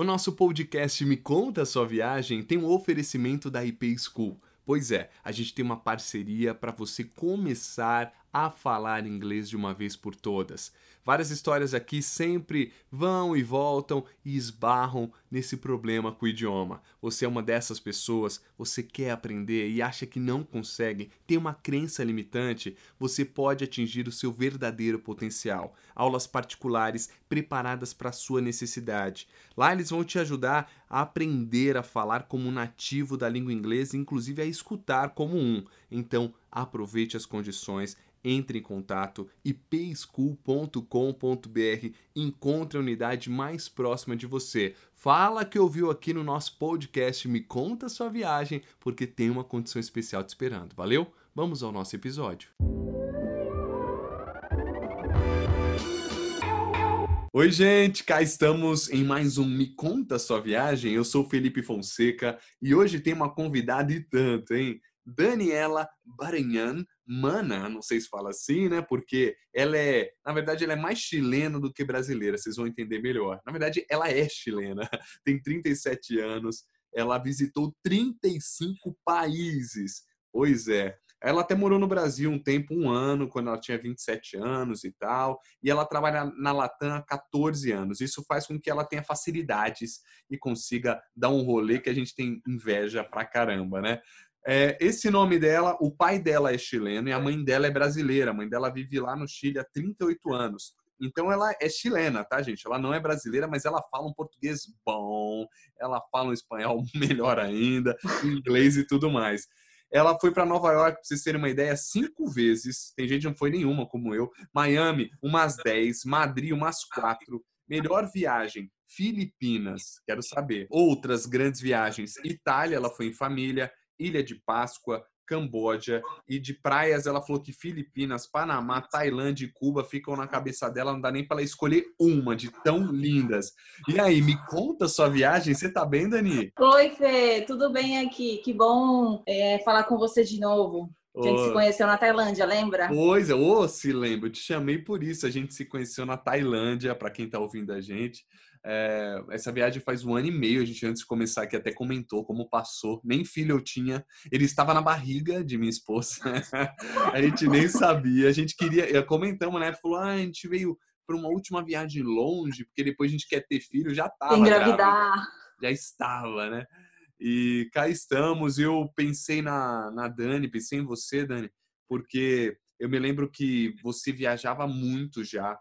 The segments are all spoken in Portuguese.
O nosso podcast Me Conta a Sua Viagem tem um oferecimento da IP School. Pois é, a gente tem uma parceria para você começar a falar inglês de uma vez por todas. Várias histórias aqui sempre vão e voltam e esbarram nesse problema com o idioma. Você é uma dessas pessoas, você quer aprender e acha que não consegue, tem uma crença limitante, você pode atingir o seu verdadeiro potencial. Aulas particulares preparadas para a sua necessidade. Lá eles vão te ajudar a aprender a falar como nativo da língua inglesa, inclusive a escutar como um. Então, aproveite as condições entre em contato ipschool.com.br, encontre a unidade mais próxima de você. Fala que ouviu aqui no nosso podcast, me conta sua viagem, porque tem uma condição especial te esperando. Valeu? Vamos ao nosso episódio. Oi, gente, cá estamos em mais um Me Conta Sua Viagem. Eu sou Felipe Fonseca e hoje tem uma convidada e tanto, hein? Daniela Baranhan Mana, não sei se fala assim, né? Porque ela é, na verdade, ela é mais chilena do que brasileira, vocês vão entender melhor. Na verdade, ela é chilena, tem 37 anos, ela visitou 35 países. Pois é. Ela até morou no Brasil um tempo, um ano, quando ela tinha 27 anos e tal. E ela trabalha na Latam há 14 anos. Isso faz com que ela tenha facilidades e consiga dar um rolê que a gente tem inveja pra caramba, né? É, esse nome dela, o pai dela é chileno e a mãe dela é brasileira. A mãe dela vive lá no Chile há 38 anos. Então ela é chilena, tá, gente? Ela não é brasileira, mas ela fala um português bom, ela fala um espanhol melhor ainda, inglês e tudo mais. Ela foi para Nova York, para vocês terem uma ideia, cinco vezes. Tem gente que não foi nenhuma, como eu. Miami, umas dez. Madrid, umas quatro. Melhor viagem, Filipinas, quero saber. Outras grandes viagens, Itália, ela foi em família. Ilha de Páscoa, Camboja e de praias ela falou que Filipinas, Panamá, Tailândia e Cuba ficam na cabeça dela, não dá nem para ela escolher uma de tão lindas. E aí, me conta sua viagem, você tá bem, Dani? Oi, Fê, tudo bem aqui? Que bom é, falar com você de novo. A gente oh. se conheceu na Tailândia, lembra? Pois é, oh, se lembro, eu te chamei por isso. A gente se conheceu na Tailândia, para quem tá ouvindo a gente. É, essa viagem faz um ano e meio, a gente antes de começar aqui até comentou como passou. Nem filho eu tinha, ele estava na barriga de minha esposa. a gente nem sabia, a gente queria, comentamos, né? Falou, ah, a gente veio para uma última viagem longe, porque depois a gente quer ter filho, já estava. Engravidar. Já estava, né? E cá estamos. Eu pensei na, na Dani, pensei em você, Dani, porque eu me lembro que você viajava muito já.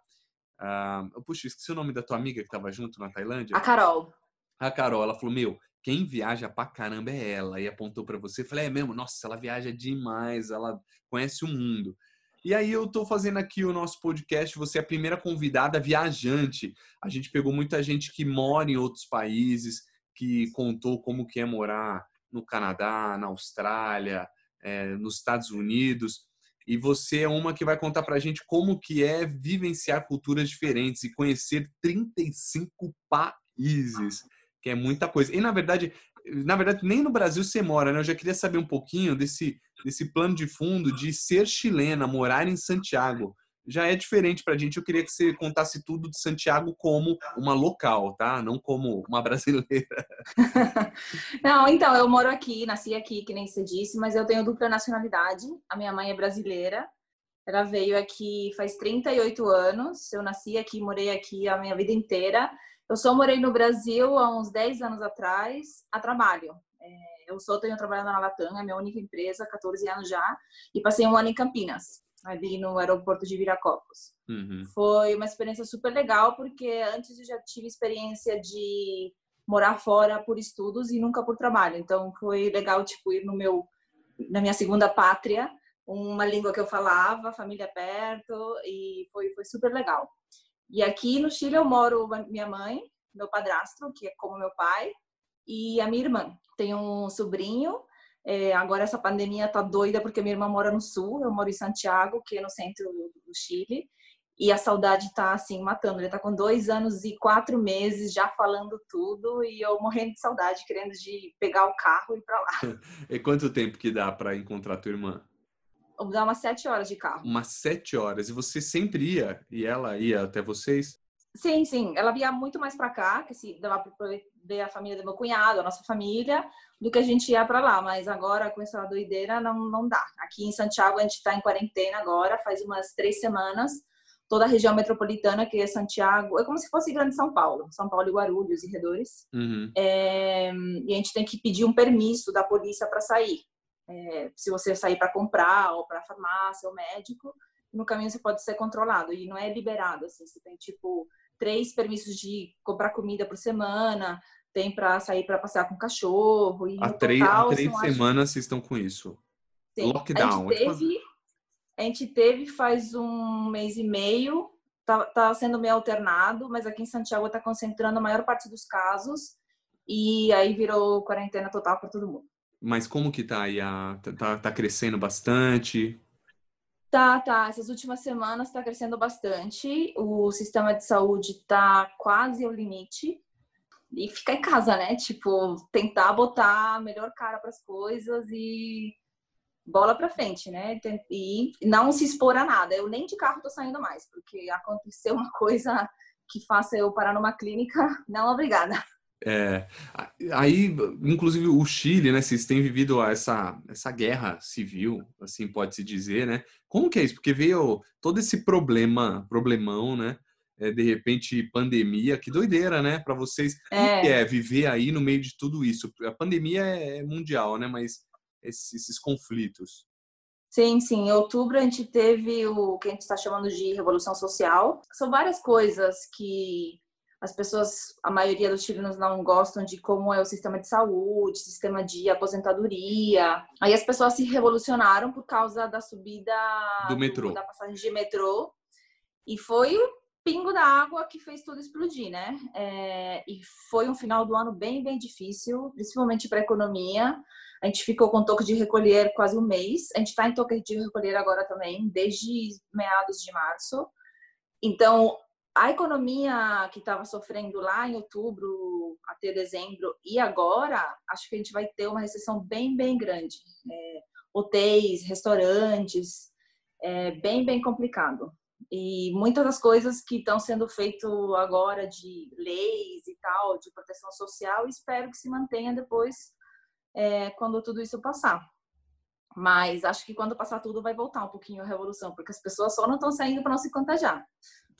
Uh, puxa, esqueci o nome da tua amiga que estava junto na Tailândia. A Carol. A Carol, ela falou: Meu, quem viaja pra caramba é ela. E apontou para você. Falei: É mesmo? Nossa, ela viaja demais, ela conhece o mundo. E aí eu tô fazendo aqui o nosso podcast, você é a primeira convidada viajante. A gente pegou muita gente que mora em outros países, que contou como que é morar no Canadá, na Austrália, é, nos Estados Unidos e você é uma que vai contar para a gente como que é vivenciar culturas diferentes e conhecer 35 países, que é muita coisa. E na verdade, na verdade nem no Brasil você mora, né? Eu já queria saber um pouquinho desse desse plano de fundo de ser chilena, morar em Santiago já é diferente para a gente. Eu queria que você contasse tudo de Santiago como uma local, tá? Não como uma brasileira. Não, então, eu moro aqui, nasci aqui, que nem você disse, mas eu tenho dupla nacionalidade. A minha mãe é brasileira. Ela veio aqui faz 38 anos. Eu nasci aqui, morei aqui a minha vida inteira. Eu só morei no Brasil há uns 10 anos atrás, a trabalho. É, eu só tenho trabalhado na Latam, é minha única empresa, 14 anos já, e passei um ano em Campinas ali no aeroporto de Viracopos. Uhum. Foi uma experiência super legal, porque antes eu já tive experiência de morar fora por estudos e nunca por trabalho. Então foi legal, tipo, ir no meu, na minha segunda pátria, uma língua que eu falava, família perto, e foi, foi super legal. E aqui no Chile eu moro minha mãe, meu padrasto, que é como meu pai, e a minha irmã. Tem um sobrinho é, agora essa pandemia tá doida porque minha irmã mora no sul, eu moro em Santiago, que é no centro do Chile, e a saudade tá assim matando. Ele tá com dois anos e quatro meses já falando tudo e eu morrendo de saudade, querendo de pegar o carro e ir para lá. e quanto tempo que dá para encontrar tua irmã? Dá umas sete horas de carro. Umas sete horas. E você sempre ia? E ela ia até vocês? Sim, sim. Ela via muito mais para cá, que se dava para ver a família do meu cunhado, a nossa família, do que a gente ia para lá. Mas agora, com essa doideira, não, não dá. Aqui em Santiago, a gente está em quarentena agora, faz umas três semanas. Toda a região metropolitana, que é Santiago, é como se fosse Grande São Paulo, São Paulo e Guarulhos e redores. Uhum. É, e a gente tem que pedir um permisso da polícia para sair. É, se você sair para comprar, ou para farmácia, ou médico, no caminho você pode ser controlado e não é liberado. Assim, você tem tipo três permissos de comprar comida por semana, tem para sair para passear com o cachorro. E há, três, total, há três semanas acho... vocês estão com isso. Sim. Lockdown. A gente, teve, a gente teve faz um mês e meio, tá, tá sendo meio alternado, mas aqui em Santiago está concentrando a maior parte dos casos e aí virou quarentena total para todo mundo. Mas como que tá aí? A, tá, tá crescendo bastante? Tá, tá. Essas últimas semanas está crescendo bastante. O sistema de saúde está quase ao limite. E ficar em casa, né? Tipo, tentar botar a melhor cara para as coisas e bola para frente, né? E não se expor a nada. Eu nem de carro tô saindo mais, porque aconteceu uma coisa que faça eu parar numa clínica. Não, obrigada. É, aí, inclusive, o Chile, né? Vocês têm vivido essa, essa guerra civil, assim pode-se dizer, né? Como que é isso? Porque veio todo esse problema, problemão, né? É, de repente, pandemia, que doideira, né? Para vocês, é. é viver aí no meio de tudo isso? A pandemia é mundial, né? Mas esses, esses conflitos. Sim, sim. Em outubro a gente teve o que a gente está chamando de revolução social. São várias coisas que as pessoas, a maioria dos chilenos não gostam de como é o sistema de saúde, sistema de aposentadoria. Aí as pessoas se revolucionaram por causa da subida do metrô, da passagem de metrô. E foi o pingo da água que fez tudo explodir, né? É, e foi um final do ano bem, bem difícil, principalmente para a economia. A gente ficou com toque de recolher quase um mês. A gente está em toque de recolher agora também, desde meados de março. Então, a economia que estava sofrendo lá em outubro até dezembro e agora, acho que a gente vai ter uma recessão bem, bem grande. É, hotéis, restaurantes, é bem, bem complicado. E muitas das coisas que estão sendo feitas agora de leis e tal, de proteção social, espero que se mantenha depois, é, quando tudo isso passar. Mas acho que quando passar tudo vai voltar um pouquinho a revolução, porque as pessoas só não estão saindo para não se contagiar.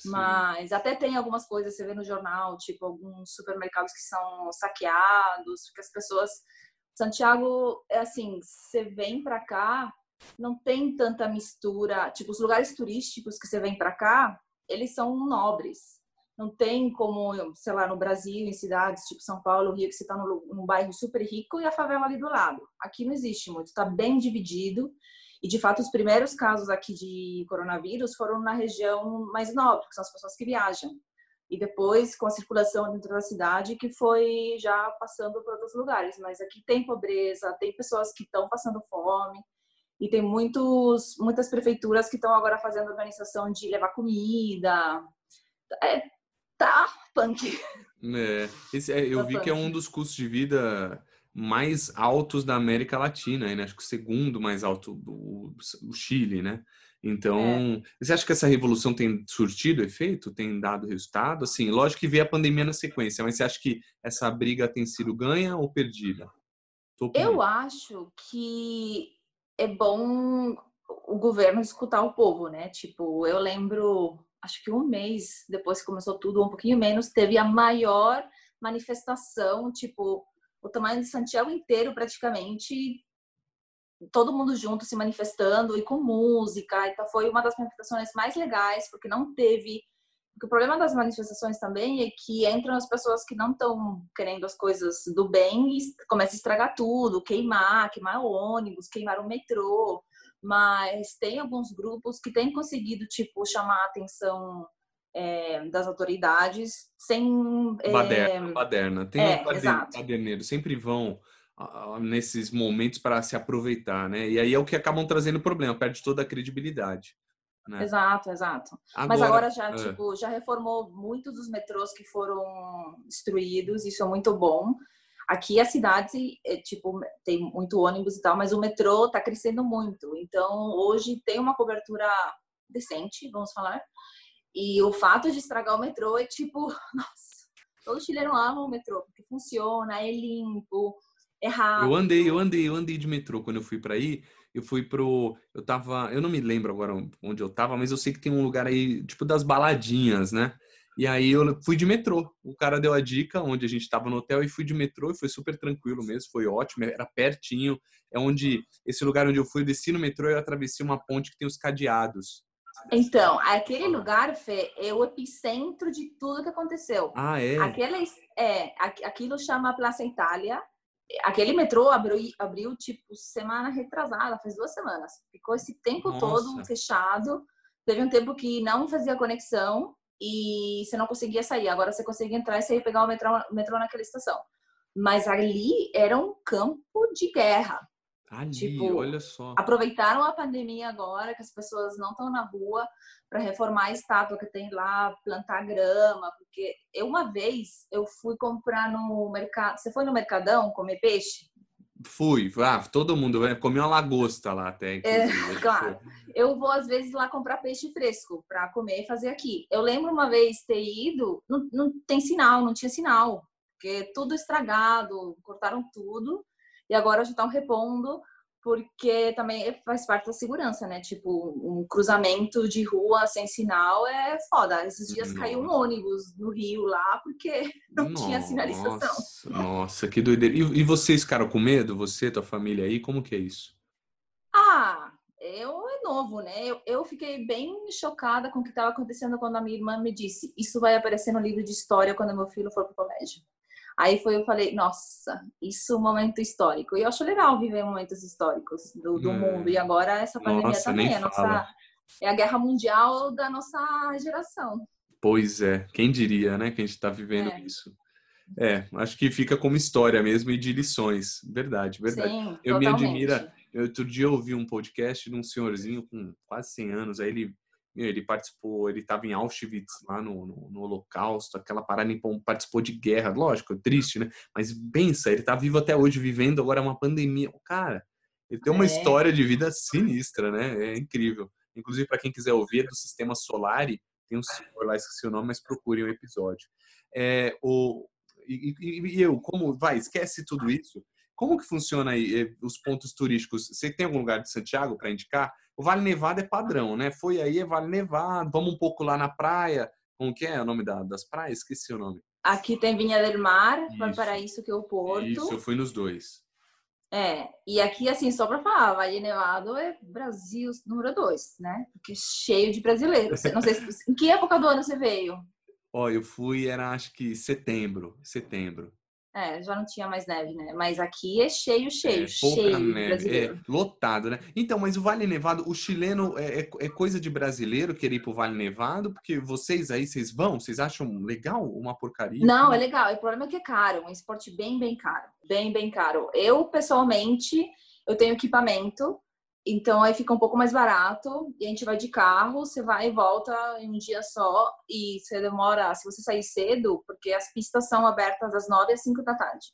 Mas até tem algumas coisas, você vê no jornal, tipo alguns supermercados que são saqueados, porque as pessoas. Santiago é assim, você vem para cá, não tem tanta mistura. Tipo, os lugares turísticos que você vem para cá, eles são nobres. Não tem como, sei lá, no Brasil, em cidades tipo São Paulo, Rio, que você está num bairro super rico e a favela ali do lado. Aqui não existe muito, está bem dividido. E, de fato, os primeiros casos aqui de coronavírus foram na região mais nobre, que são as pessoas que viajam. E depois, com a circulação dentro da cidade, que foi já passando para outros lugares. Mas aqui tem pobreza, tem pessoas que estão passando fome. E tem muitos, muitas prefeituras que estão agora fazendo organização de levar comida. É, tá punk. É, esse, é, eu tá vi que é um dos custos de vida mais altos da América Latina, né? acho que o segundo mais alto, o, o Chile, né? Então, é. você acha que essa revolução tem surtido efeito, tem dado resultado? Assim, lógico que veio a pandemia na sequência, mas você acha que essa briga tem sido ganha ou perdida? Eu acho que é bom o governo escutar o povo, né? Tipo, eu lembro, acho que um mês depois que começou tudo, um pouquinho menos, teve a maior manifestação, tipo, o tamanho de Santiago inteiro praticamente, todo mundo junto se manifestando e com música. Então foi uma das manifestações mais legais, porque não teve. Porque o problema das manifestações também é que entram as pessoas que não estão querendo as coisas do bem e começa a estragar tudo, queimar, queimar o ônibus, queimar o metrô. Mas tem alguns grupos que têm conseguido, tipo, chamar a atenção é, das autoridades sem baderna, é... baderna. tem é, baderneiros sempre vão nesses momentos para se aproveitar né e aí é o que acabam trazendo problema perde toda a credibilidade né? exato exato agora, mas agora já é. tipo já reformou muitos dos metrôs que foram destruídos isso é muito bom aqui a cidade é, tipo tem muito ônibus e tal mas o metrô está crescendo muito então hoje tem uma cobertura decente vamos falar E o fato de estragar o metrô é tipo, nossa, todo chileno ama o metrô, porque funciona, é limpo, é rápido. Eu andei, eu andei, eu andei de metrô quando eu fui para aí. Eu fui pro. Eu tava. Eu não me lembro agora onde eu tava, mas eu sei que tem um lugar aí, tipo das baladinhas, né? E aí eu fui de metrô. O cara deu a dica onde a gente estava no hotel e fui de metrô e foi super tranquilo mesmo, foi ótimo, era pertinho. É onde esse lugar onde eu fui, eu desci no metrô e eu atravessei uma ponte que tem os cadeados. Então, aquele lugar, Fê, é o epicentro de tudo que aconteceu. Ah, é? Aquela, é, aquilo chama Plaza Itália. Aquele metrô abriu, abriu, tipo, semana retrasada, faz duas semanas. Ficou esse tempo Nossa. todo fechado. Teve um tempo que não fazia conexão e você não conseguia sair. Agora você consegue entrar e sair pegar o metrô, metrô naquela estação. Mas ali era um campo de guerra. Ali, tipo, olha só. Aproveitaram a pandemia agora, que as pessoas não estão na rua, para reformar a estátua que tem lá, plantar grama. Porque eu, uma vez, eu fui comprar no mercado. Você foi no Mercadão comer peixe? Fui, ah, todo mundo né? comi uma lagosta lá até. É, claro. Eu vou às vezes lá comprar peixe fresco para comer e fazer aqui. Eu lembro uma vez ter ido, não, não tem sinal, não tinha sinal, porque tudo estragado, cortaram tudo e agora já estão repondo porque também faz parte da segurança, né? Tipo, um cruzamento de rua sem sinal é foda. Esses dias nossa. caiu um ônibus no Rio lá porque não nossa, tinha sinalização. Nossa, que doideira. E, e vocês ficaram com medo? Você, tua família aí? Como que é isso? Ah, eu é novo, né? Eu, eu fiquei bem chocada com o que estava acontecendo quando a minha irmã me disse: Isso vai aparecer no livro de história quando meu filho for pro colégio. Aí foi, eu falei, nossa, isso é um momento histórico. E eu acho legal viver momentos históricos do, do é. mundo. E agora essa pandemia nossa, também é, nossa, é a guerra mundial da nossa geração. Pois é, quem diria, né, que a gente está vivendo é. isso. É, acho que fica como história mesmo e de lições. Verdade, verdade. Sim, eu totalmente. me admira. Eu, outro dia eu ouvi um podcast de um senhorzinho com quase 100 anos, aí ele ele participou, ele estava em Auschwitz, lá no, no, no, Holocausto, aquela parada, ele participou de guerra, lógico, triste, né? Mas pensa, ele está vivo até hoje, vivendo agora uma pandemia. Cara, ele tem uma é. história de vida sinistra, né? É incrível. Inclusive, para quem quiser ouvir, é do Sistema Solari, tem um senhor lá, esqueci o nome, mas procure o um episódio. É, o, e, e, e eu, como, vai, esquece tudo isso. Como que funciona aí eh, os pontos turísticos? Você tem algum lugar de Santiago para indicar? O Vale Nevado é padrão, né? Foi aí, é Vale Nevado. Vamos um pouco lá na praia. Como que é o nome da, das praias? Esqueci o nome. Aqui tem Vinha del Mar, Valparaíso, que é o Porto. Isso, eu fui nos dois. É, e aqui, assim, só para falar, Vale Nevado é Brasil número dois, né? Porque é cheio de brasileiros. Não sei se, em que época do ano você veio? Ó, eu fui, era acho que setembro, setembro. É, já não tinha mais neve, né? Mas aqui é cheio, cheio, é, cheio neve, é lotado, né? Então, mas o Vale Nevado, o chileno é, é, é, coisa de brasileiro querer ir pro Vale Nevado, porque vocês aí, vocês vão? Vocês acham legal uma porcaria? Não, é legal. O problema é que é caro, um esporte bem, bem caro. Bem, bem caro. Eu, pessoalmente, eu tenho equipamento, então aí fica um pouco mais barato e a gente vai de carro, você vai e volta em um dia só e você demora, se você sair cedo, porque as pistas são abertas das 9 às 5 da tarde.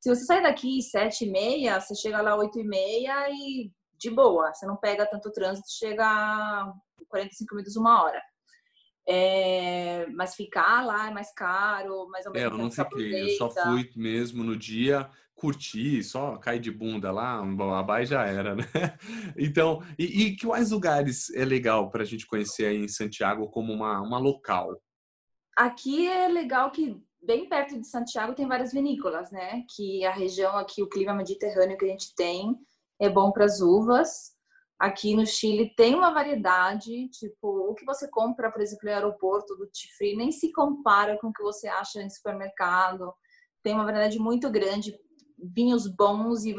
Se você sair daqui sete e meia, você chega lá oito e meia e de boa, você não pega tanto trânsito, chega 45 minutos, uma hora. É, mas ficar lá é mais caro, mais ou menos. É, eu não fiquei, eu só fui mesmo no dia curtir, só cair de bunda lá, a Bai já era, né? Então, e, e quais lugares é legal para a gente conhecer aí em Santiago como uma, uma local? Aqui é legal que bem perto de Santiago tem várias vinícolas, né? Que a região aqui, o clima mediterrâneo que a gente tem é bom para as uvas. Aqui no Chile tem uma variedade, tipo, o que você compra, por exemplo, no aeroporto do Tifri nem se compara com o que você acha em supermercado. Tem uma variedade muito grande vinhos bons e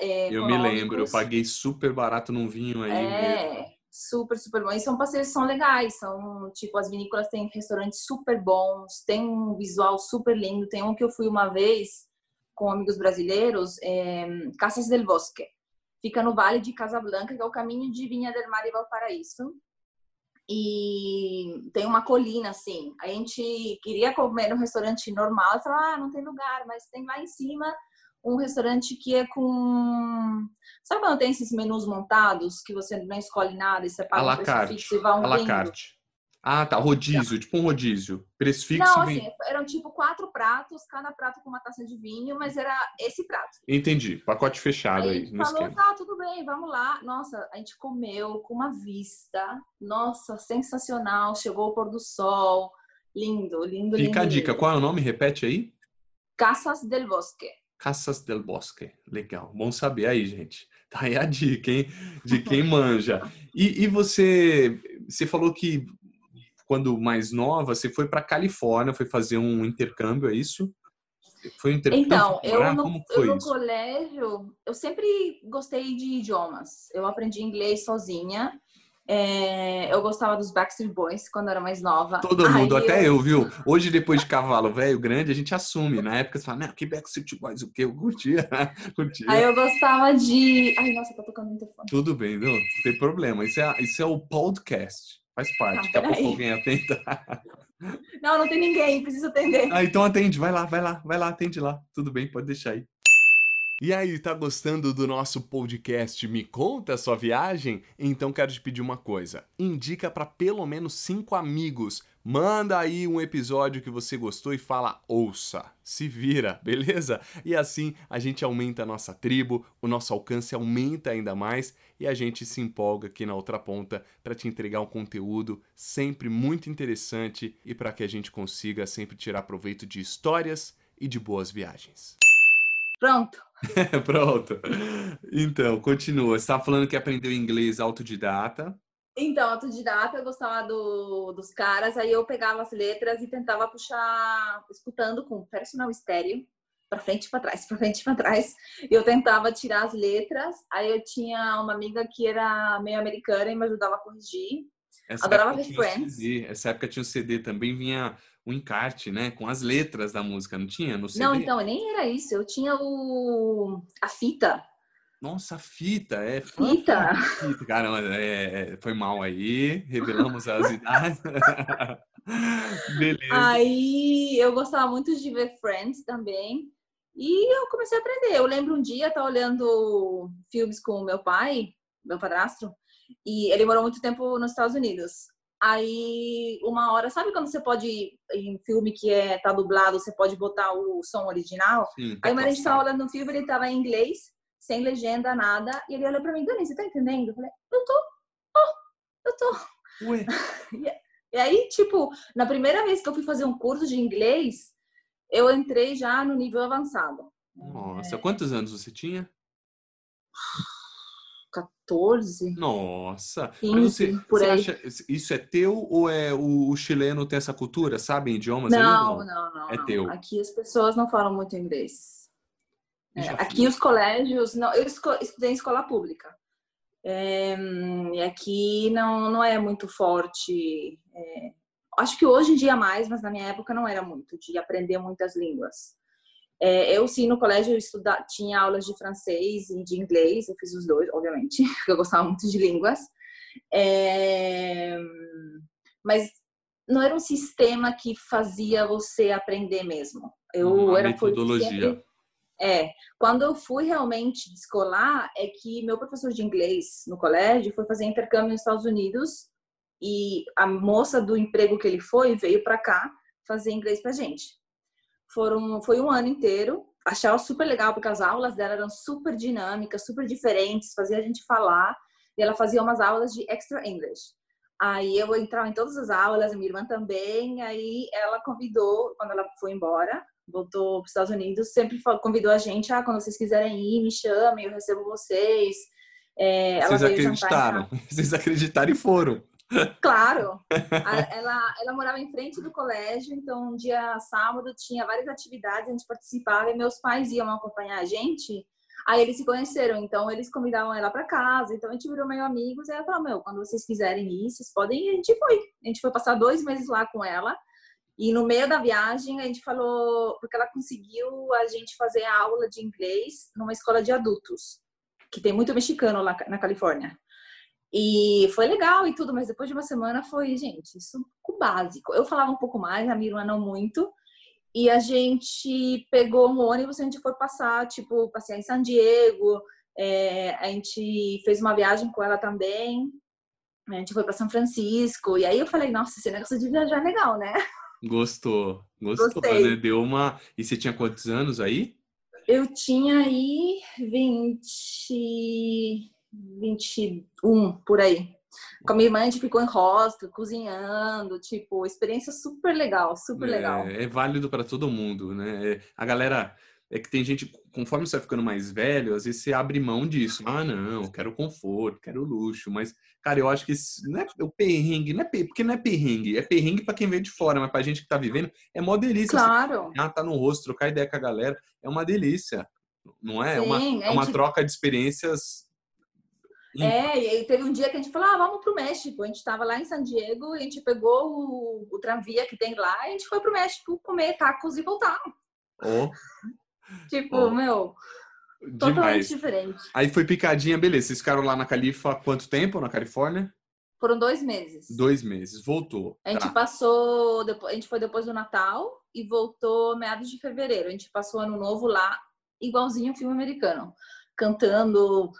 é, Eu me lembro, eu paguei super barato num vinho aí. É, mesmo. super, super bom. E são passeios são legais, são tipo, as vinícolas têm restaurantes super bons, tem um visual super lindo. Tem um que eu fui uma vez com amigos brasileiros, é, Casas del Bosque. Fica no Vale de Casablanca, que é o caminho de Vinha del Mar e Valparaíso. E tem uma colina assim. A gente queria comer no restaurante normal, falou: "Ah, não tem lugar, mas tem lá em cima um restaurante que é com. Sabe quando tem esses menus montados que você não escolhe nada e você paga um preço fixo e vai um à la carte. Ah, tá. Rodízio, tipo um rodízio. Preço fixo. Não, vem- assim, eram tipo quatro pratos, cada prato com uma taça de vinho, mas era esse prato. Entendi. Pacote fechado Aí aí, falou, esquema. tá, tudo bem, vamos lá. Nossa, a gente comeu com uma vista. Nossa, sensacional. Chegou o pôr do sol. Lindo, lindo, lindo. Fica a dica. lindo. Qual é o nome? Repete aí. Casas del Bosque. Casas del Bosque. Legal. Bom saber aí, gente. Tá aí a dica, hein? De quem manja. E, e você, você falou que quando mais nova, você foi para Califórnia, foi fazer um intercâmbio, é isso? Foi um intercâmbio? Então, eu no, eu no colégio, eu sempre gostei de idiomas. Eu aprendi inglês sozinha. É, eu gostava dos Backstreet Boys quando eu era mais nova. Todo mundo, Aí até eu, viu? Hoje, depois de cavalo velho, grande, a gente assume. Na época, você fala, não, que Backstreet Boys, o quê? Eu curtia. curtia. Aí eu gostava de. Ai, nossa, tá tocando o interfone. Tudo bem, não, não tem problema. Isso é, isso é o podcast. Faz parte. Ah, Daqui a pouco alguém atenta. Não, não tem ninguém, preciso atender. Ah, então atende, vai lá, vai lá, vai lá, atende lá. Tudo bem, pode deixar aí. E aí, tá gostando do nosso podcast Me Conta a Sua Viagem? Então quero te pedir uma coisa. Indica para pelo menos cinco amigos. Manda aí um episódio que você gostou e fala ouça. Se vira, beleza? E assim a gente aumenta a nossa tribo, o nosso alcance aumenta ainda mais e a gente se empolga aqui na outra ponta para te entregar um conteúdo sempre muito interessante e para que a gente consiga sempre tirar proveito de histórias e de boas viagens. Pronto. Pronto. Então, continua. Você estava falando que aprendeu inglês autodidata. Então, autodidata, eu gostava do, dos caras, aí eu pegava as letras e tentava puxar, escutando com personal estéreo, pra frente e pra trás, pra frente e pra trás. E eu tentava tirar as letras, aí eu tinha uma amiga que era meio americana e me ajudava a corrigir. Essa Adorava ver Friends. CD. Essa época tinha o CD também, vinha um encarte, né? Com as letras da música, não tinha? No CD? Não, então, nem era isso, eu tinha o a fita. Nossa, fita, é. Fita. Fita, caramba, é, é, foi mal aí, revelamos as idades. Beleza. Aí eu gostava muito de ver Friends também. E eu comecei a aprender. Eu lembro um dia, estar olhando filmes com o meu pai, meu padrasto, e ele morou muito tempo nos Estados Unidos. Aí, uma hora, sabe quando você pode, em filme que é, tá dublado, você pode botar o som original? Sim, Aí, mas a gente passar. tava olhando um filme, ele tava em inglês, sem legenda, nada, e ele olhou pra mim, Dani, você tá entendendo? Eu falei, eu tô, oh, eu tô. Ué, E aí, tipo, na primeira vez que eu fui fazer um curso de inglês, eu entrei já no nível avançado. nossa, quantos anos você tinha? 14, Nossa, 15, mas você, você acha isso é teu ou é o, o chileno tem essa cultura, sabe, idiomas ou Não, não, não. É não. teu. Aqui as pessoas não falam muito inglês. É, aqui os colégios, não, eu estudei em escola pública. É, e aqui não, não é muito forte. é, acho que hoje em dia mais, mas na minha época não era muito, de aprender muitas línguas. É, eu sim, no colégio eu estuda, tinha aulas de francês e de inglês, eu fiz os dois, obviamente, porque eu gostava muito de línguas. É, mas não era um sistema que fazia você aprender mesmo. Eu Uma era metodologia. sempre- é, quando eu fui realmente descolar, é que meu professor de inglês no colégio foi fazer intercâmbio nos Estados Unidos e a moça do emprego que ele foi veio para cá fazer inglês pra gente. Foram, foi um ano inteiro. Achava super legal porque as aulas dela eram super dinâmicas, super diferentes, fazia a gente falar. E ela fazia umas aulas de extra English. Aí eu entrava em todas as aulas, minha irmã também. Aí ela convidou, quando ela foi embora, voltou para os Estados Unidos, sempre convidou a gente, ah, quando vocês quiserem ir, me chamem, eu recebo vocês. É, Vocês acreditaram? Vocês acreditaram e foram. Claro. Ela, ela morava em frente do colégio, então um dia sábado tinha várias atividades, a gente participava e meus pais iam acompanhar a gente. Aí eles se conheceram, então eles convidavam ela para casa, então a gente virou meio amigos. E ela falou: Meu, quando vocês quiserem ir, vocês podem ir. A gente foi. A gente foi passar dois meses lá com ela. E no meio da viagem a gente falou, porque ela conseguiu a gente fazer a aula de inglês numa escola de adultos, que tem muito mexicano lá na Califórnia. E foi legal e tudo, mas depois de uma semana foi, gente, isso o básico. Eu falava um pouco mais, a irmã não muito. E a gente pegou um ônibus e a gente foi passar, tipo, passear em San Diego. É, a gente fez uma viagem com ela também. A gente foi para São Francisco. E aí eu falei, nossa, esse negócio de viajar é legal, né? Gostou, gostou, Gostei. né? Deu uma. E você tinha quantos anos aí? Eu tinha aí 20, 21 por aí. Com a minha irmã, a gente ficou em hostel, cozinhando, tipo, experiência super legal, super legal. É, é válido para todo mundo, né? É, a galera. É que tem gente, conforme você vai ficando mais velho, às vezes você abre mão disso. Ah, não, quero conforto, quero luxo. Mas, cara, eu acho que esse, não é o perrengue, não é porque não é perrengue, é perrengue para quem vem de fora, mas pra gente que tá vivendo, é mó delícia. Claro. Você ah, tá no rosto, trocar ideia com a galera, é uma delícia. Não é? É uma, Sim, é uma a gente- troca de experiências. É, e aí teve um dia que a gente falou, ah, vamos pro México. A gente tava lá em San Diego, a gente pegou o, o tramvia que tem lá, e a gente foi pro México comer tacos e voltar. Ó, Tipo, Ó, meu, totalmente demais. diferente. Aí foi picadinha, beleza. Vocês ficaram lá na Califa há quanto tempo, na Califórnia? Foram dois meses. Dois meses. Voltou. A gente Tá. passou, a gente foi depois do Natal e voltou meados de fevereiro. A gente passou ano novo lá, igualzinho um filme americano, cantando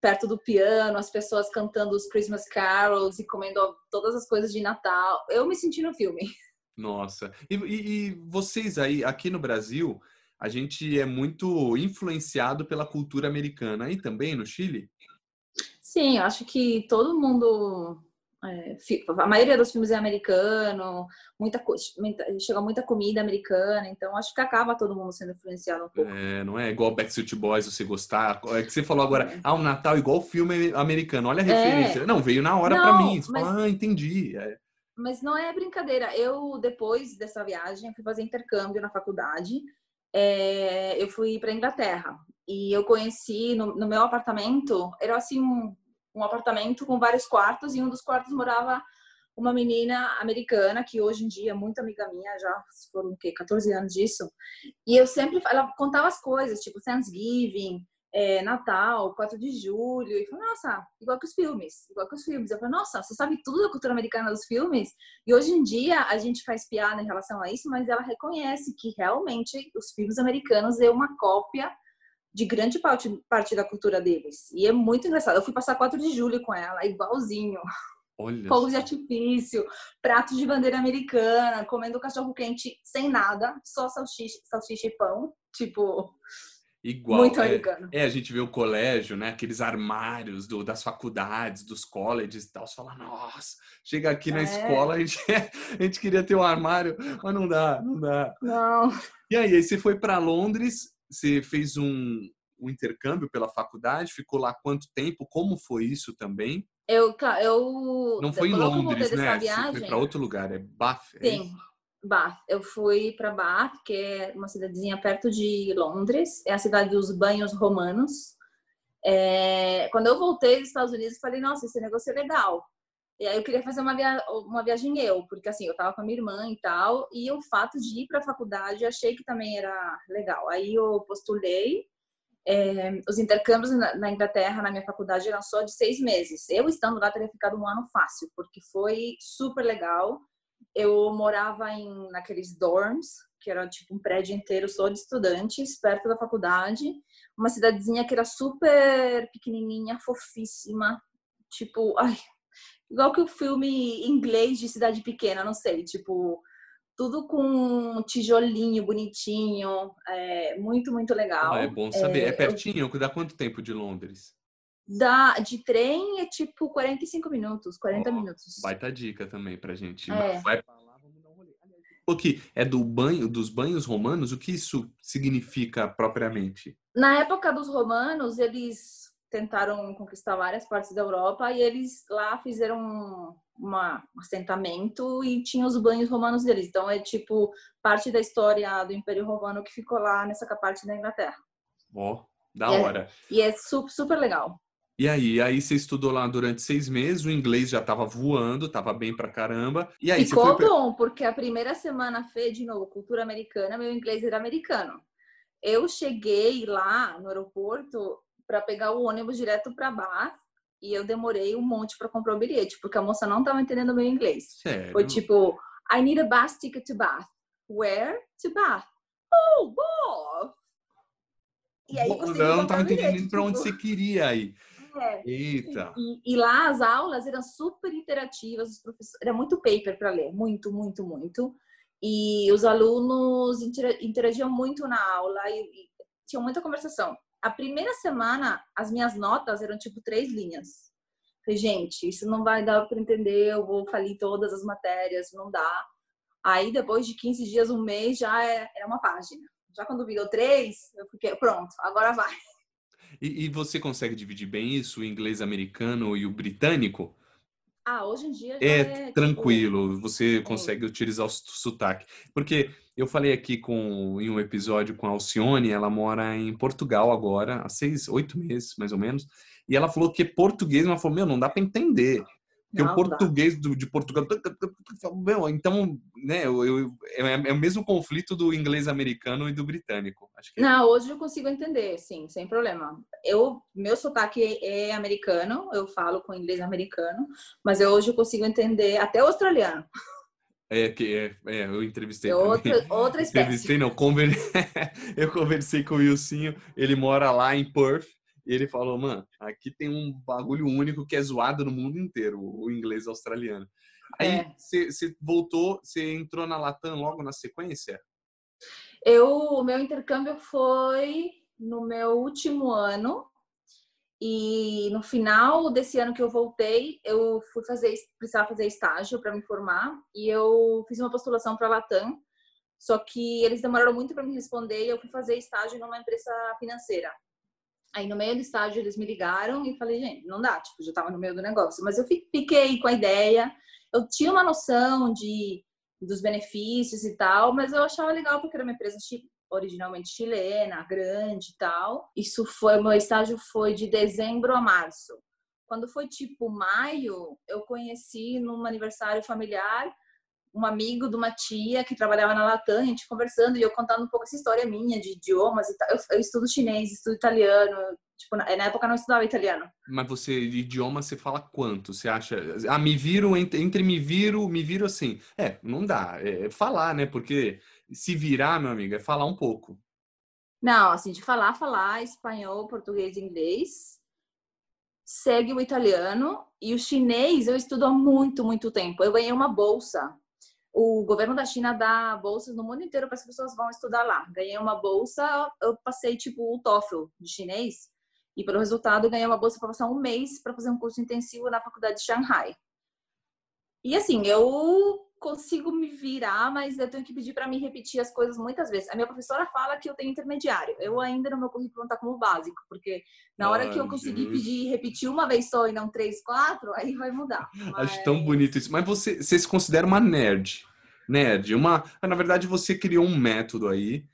perto do piano, as pessoas cantando os Christmas carols e comendo todas as coisas de Natal. Eu me senti no filme. Nossa. E, e- e vocês aí, aqui no Brasil, a gente é muito influenciado pela cultura americana. Aí também, no Chile? Sim, eu acho que todo mundo. É, a maioria dos filmes é americano, muita, chega muita comida americana, então acho que acaba todo mundo sendo influenciado um pouco. É, não é igual Backstreet Boys, você gostar. É que você falou agora, É. ah, o Natal igual filme americano. Olha a É. referência. Não, veio na hora pra Não, mim. Você mas- fala, ah, entendi. É. Mas não é brincadeira. Eu, depois dessa viagem, fui fazer intercâmbio na faculdade. É, eu fui para Inglaterra e eu conheci no, no meu apartamento. Era assim um, um apartamento com vários quartos e um dos quartos morava uma menina americana que hoje em dia é muito amiga minha, já foram o quê? 14 anos disso. E eu sempre ela contava as coisas, tipo Thanksgiving, é, Natal, 4 de julho, e falou, nossa, igual que os filmes, igual que os filmes. Eu falei, nossa, você sabe tudo da cultura americana dos filmes? E hoje em dia a gente faz piada em relação a isso, mas ela reconhece que realmente os filmes americanos é uma cópia de grande parte, parte da cultura deles. E é muito engraçado. Eu fui passar 4 de julho com ela, igualzinho. Olha. Fogos de artifício, pratos de bandeira americana, comendo cachorro quente sem nada, só salsicha, salsicha e pão. Tipo, Igual. muito é. americano. É, a gente vê o colégio, né? Aqueles armários do- das faculdades, dos colleges e tal. Você fala, nossa, chega aqui na É. escola, a gente, a gente queria ter um armário, mas não dá, não dá. Não. E aí, aí você foi para Londres, você fez um, um intercâmbio pela faculdade, ficou lá quanto tempo? Como foi isso também? Eu, eu Não foi em Londres, né? Viagem, foi para outro lugar, é Bath. é Sim, isso? Bath. Eu fui para Bath, que é uma cidadezinha perto de Londres. É a cidade dos banhos romanos. É, Quando eu voltei dos Estados Unidos, falei, nossa, esse negócio é legal. E aí eu queria fazer uma, via... uma viagem eu, porque assim, eu tava com a minha irmã e tal, e o fato de ir para a faculdade, achei que também era legal. Aí eu postulei, é, os intercâmbios na, na Inglaterra, na minha faculdade, eram só de seis meses. Eu estando lá teria ficado um ano fácil, porque foi super legal. Eu morava em naqueles dorms, que era tipo um prédio inteiro só de estudantes, perto da faculdade. Uma cidadezinha que era super pequenininha, fofíssima. Tipo, ai, igual que o filme inglês de cidade pequena, não sei, tipo, tudo com tijolinho bonitinho, é, muito, muito legal. Ah, é bom saber. É, eu- pertinho? Dá quanto tempo de Londres? Da, de trem é tipo 45 minutos, 40 Ó, minutos. Baita dica também pra gente. É. Vai pra lá, vamos dar um rolê. Que é do banho, dos banhos romanos, o que isso significa propriamente? Na época dos romanos, eles tentaram conquistar várias partes da Europa e eles lá fizeram uma, um assentamento e tinha os banhos romanos deles. Então é tipo parte da história do Império Romano que ficou lá nessa parte da Inglaterra. Ó, da É. hora. E é super, super legal. E aí, aí você estudou lá durante seis meses, o inglês já tava voando, tava bem pra caramba. E aí Ficou foi bom, porque a primeira semana fez de novo cultura americana, meu inglês era americano. Eu cheguei lá no aeroporto para pegar o ônibus direto para Bath e eu demorei um monte para comprar o bilhete, porque a moça não estava entendendo meu inglês. Sério? Foi tipo, I need a bus ticket to Bath. Where? To Bath. Oh, Bath! E aí Bom, eu não comprar tava o bilhete, entendendo pra onde tipo, você queria ir. É. Eita! E, e, lá as aulas eram super interativas, os professores, era muito paper para ler, muito, muito, muito. E os alunos interagiam muito na aula e, e tinham muita conversação. A primeira semana, as minhas notas eram tipo três linhas. Falei, gente, isso não vai dar para entender, eu vou falir todas as matérias, não dá. Aí, depois de 15 dias, um mês, já é, é uma página. Já quando virou três, eu fiquei, pronto, agora vai. E, e você consegue dividir bem isso, o inglês americano e o britânico? Ah, hoje em dia é, é tipo, tranquilo, você consegue utilizar o sotaque. Porque eu falei aqui com, em um episódio com a Alcione, ela mora em Portugal agora, há seis, oito meses, mais ou menos, e ela falou que português, ela falou, meu, não dá para entender. Porque não, o português do, de Portugal. Meu, então, né, eu, eu, é, é, o mesmo conflito do inglês americano e do britânico. Acho que... Não, hoje eu consigo entender, sim, sem problema. Eu, meu sotaque é americano, eu falo com inglês americano, mas eu, hoje eu consigo entender até australiano. É, que é, é, eu entrevistei. É outra, outra espécie. Entrevistei, não, conver... eu conversei com o Wilsinho, ele mora lá em Perth, e ele falou, mano, aqui tem um bagulho único que é zoado no mundo inteiro, o inglês australiano. Aí você é. voltou, você entrou na Latam logo na sequência? Eu, o meu intercâmbio foi no meu último ano e no final desse ano que eu voltei, eu fui fazer, precisava fazer estágio para me formar e eu fiz uma postulação para a Latam. Só que eles demoraram muito para me responder e eu fui fazer estágio numa empresa financeira. Aí no meio do estágio eles me ligaram e falei, gente, não dá, tipo, já tava no meio do negócio. Mas eu fiquei com a ideia, eu tinha uma noção de dos benefícios e tal, mas eu achava legal porque era uma empresa originalmente chilena, grande e tal. Isso foi, meu estágio foi de dezembro a março. Quando foi tipo maio, eu conheci num aniversário familiar um amigo de uma tia que trabalhava na Latam, a gente conversando e eu contando um pouco essa história minha de idiomas e tal. Eu, eu estudo chinês, estudo italiano. Tipo, na, na época eu não estudava italiano. Mas você, de idioma, você fala quanto? Você acha. Ah, me viro, entre, entre me viro, me viro assim. É, não dá. É falar, né? Porque se virar, meu amigo, é falar um pouco. Não, assim, de falar, falar espanhol, português inglês. Segue o italiano e o chinês eu estudo há muito, muito tempo. Eu ganhei uma bolsa o governo da China dá bolsas no mundo inteiro para as pessoas vão estudar lá. Ganhei uma bolsa, eu passei tipo o TOEFL de chinês e pelo resultado ganhei uma bolsa para passar um mês para fazer um curso intensivo na faculdade de Shanghai. E assim, eu consigo me virar, mas eu tenho que pedir para me repetir as coisas muitas vezes. A minha professora fala que eu tenho intermediário. Eu ainda no meu currículo está como básico, porque na hora que eu conseguir pedir repetir uma vez só e não três, quatro, aí vai mudar. Mas... Acho tão bonito isso. Mas você, você se considera uma nerd? Nerd, uma. Na verdade, você criou um método aí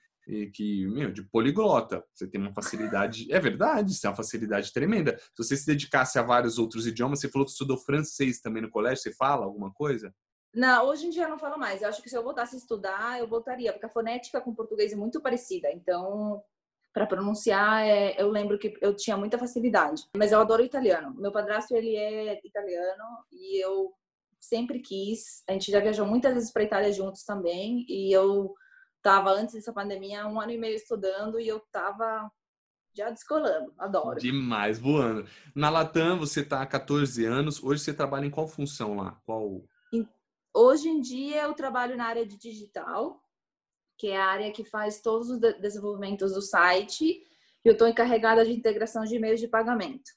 que, meu, de poliglota. Você tem uma facilidade, é verdade, você tem uma facilidade tremenda. Se você se dedicasse a vários outros idiomas, você falou que estudou francês também no colégio, você fala alguma coisa? Não, hoje em dia eu não falo mais. Eu acho que se eu voltasse a estudar, eu voltaria, porque a fonética com o português é muito parecida. Então, para pronunciar, é, eu lembro que eu tinha muita facilidade. Mas eu adoro italiano. Meu padrasto, ele é italiano e eu sempre quis. A gente já viajou muitas vezes para Itália juntos também. E eu estava, antes dessa pandemia, um ano e meio estudando e eu estava já descolando. Adoro. Demais, voando. Na Latam, você está há 14 anos. Hoje você trabalha em qual função lá? Qual Hoje em dia eu trabalho na área de digital, que é a área que faz todos os desenvolvimentos do site, e eu estou encarregada de integração de meios de pagamento.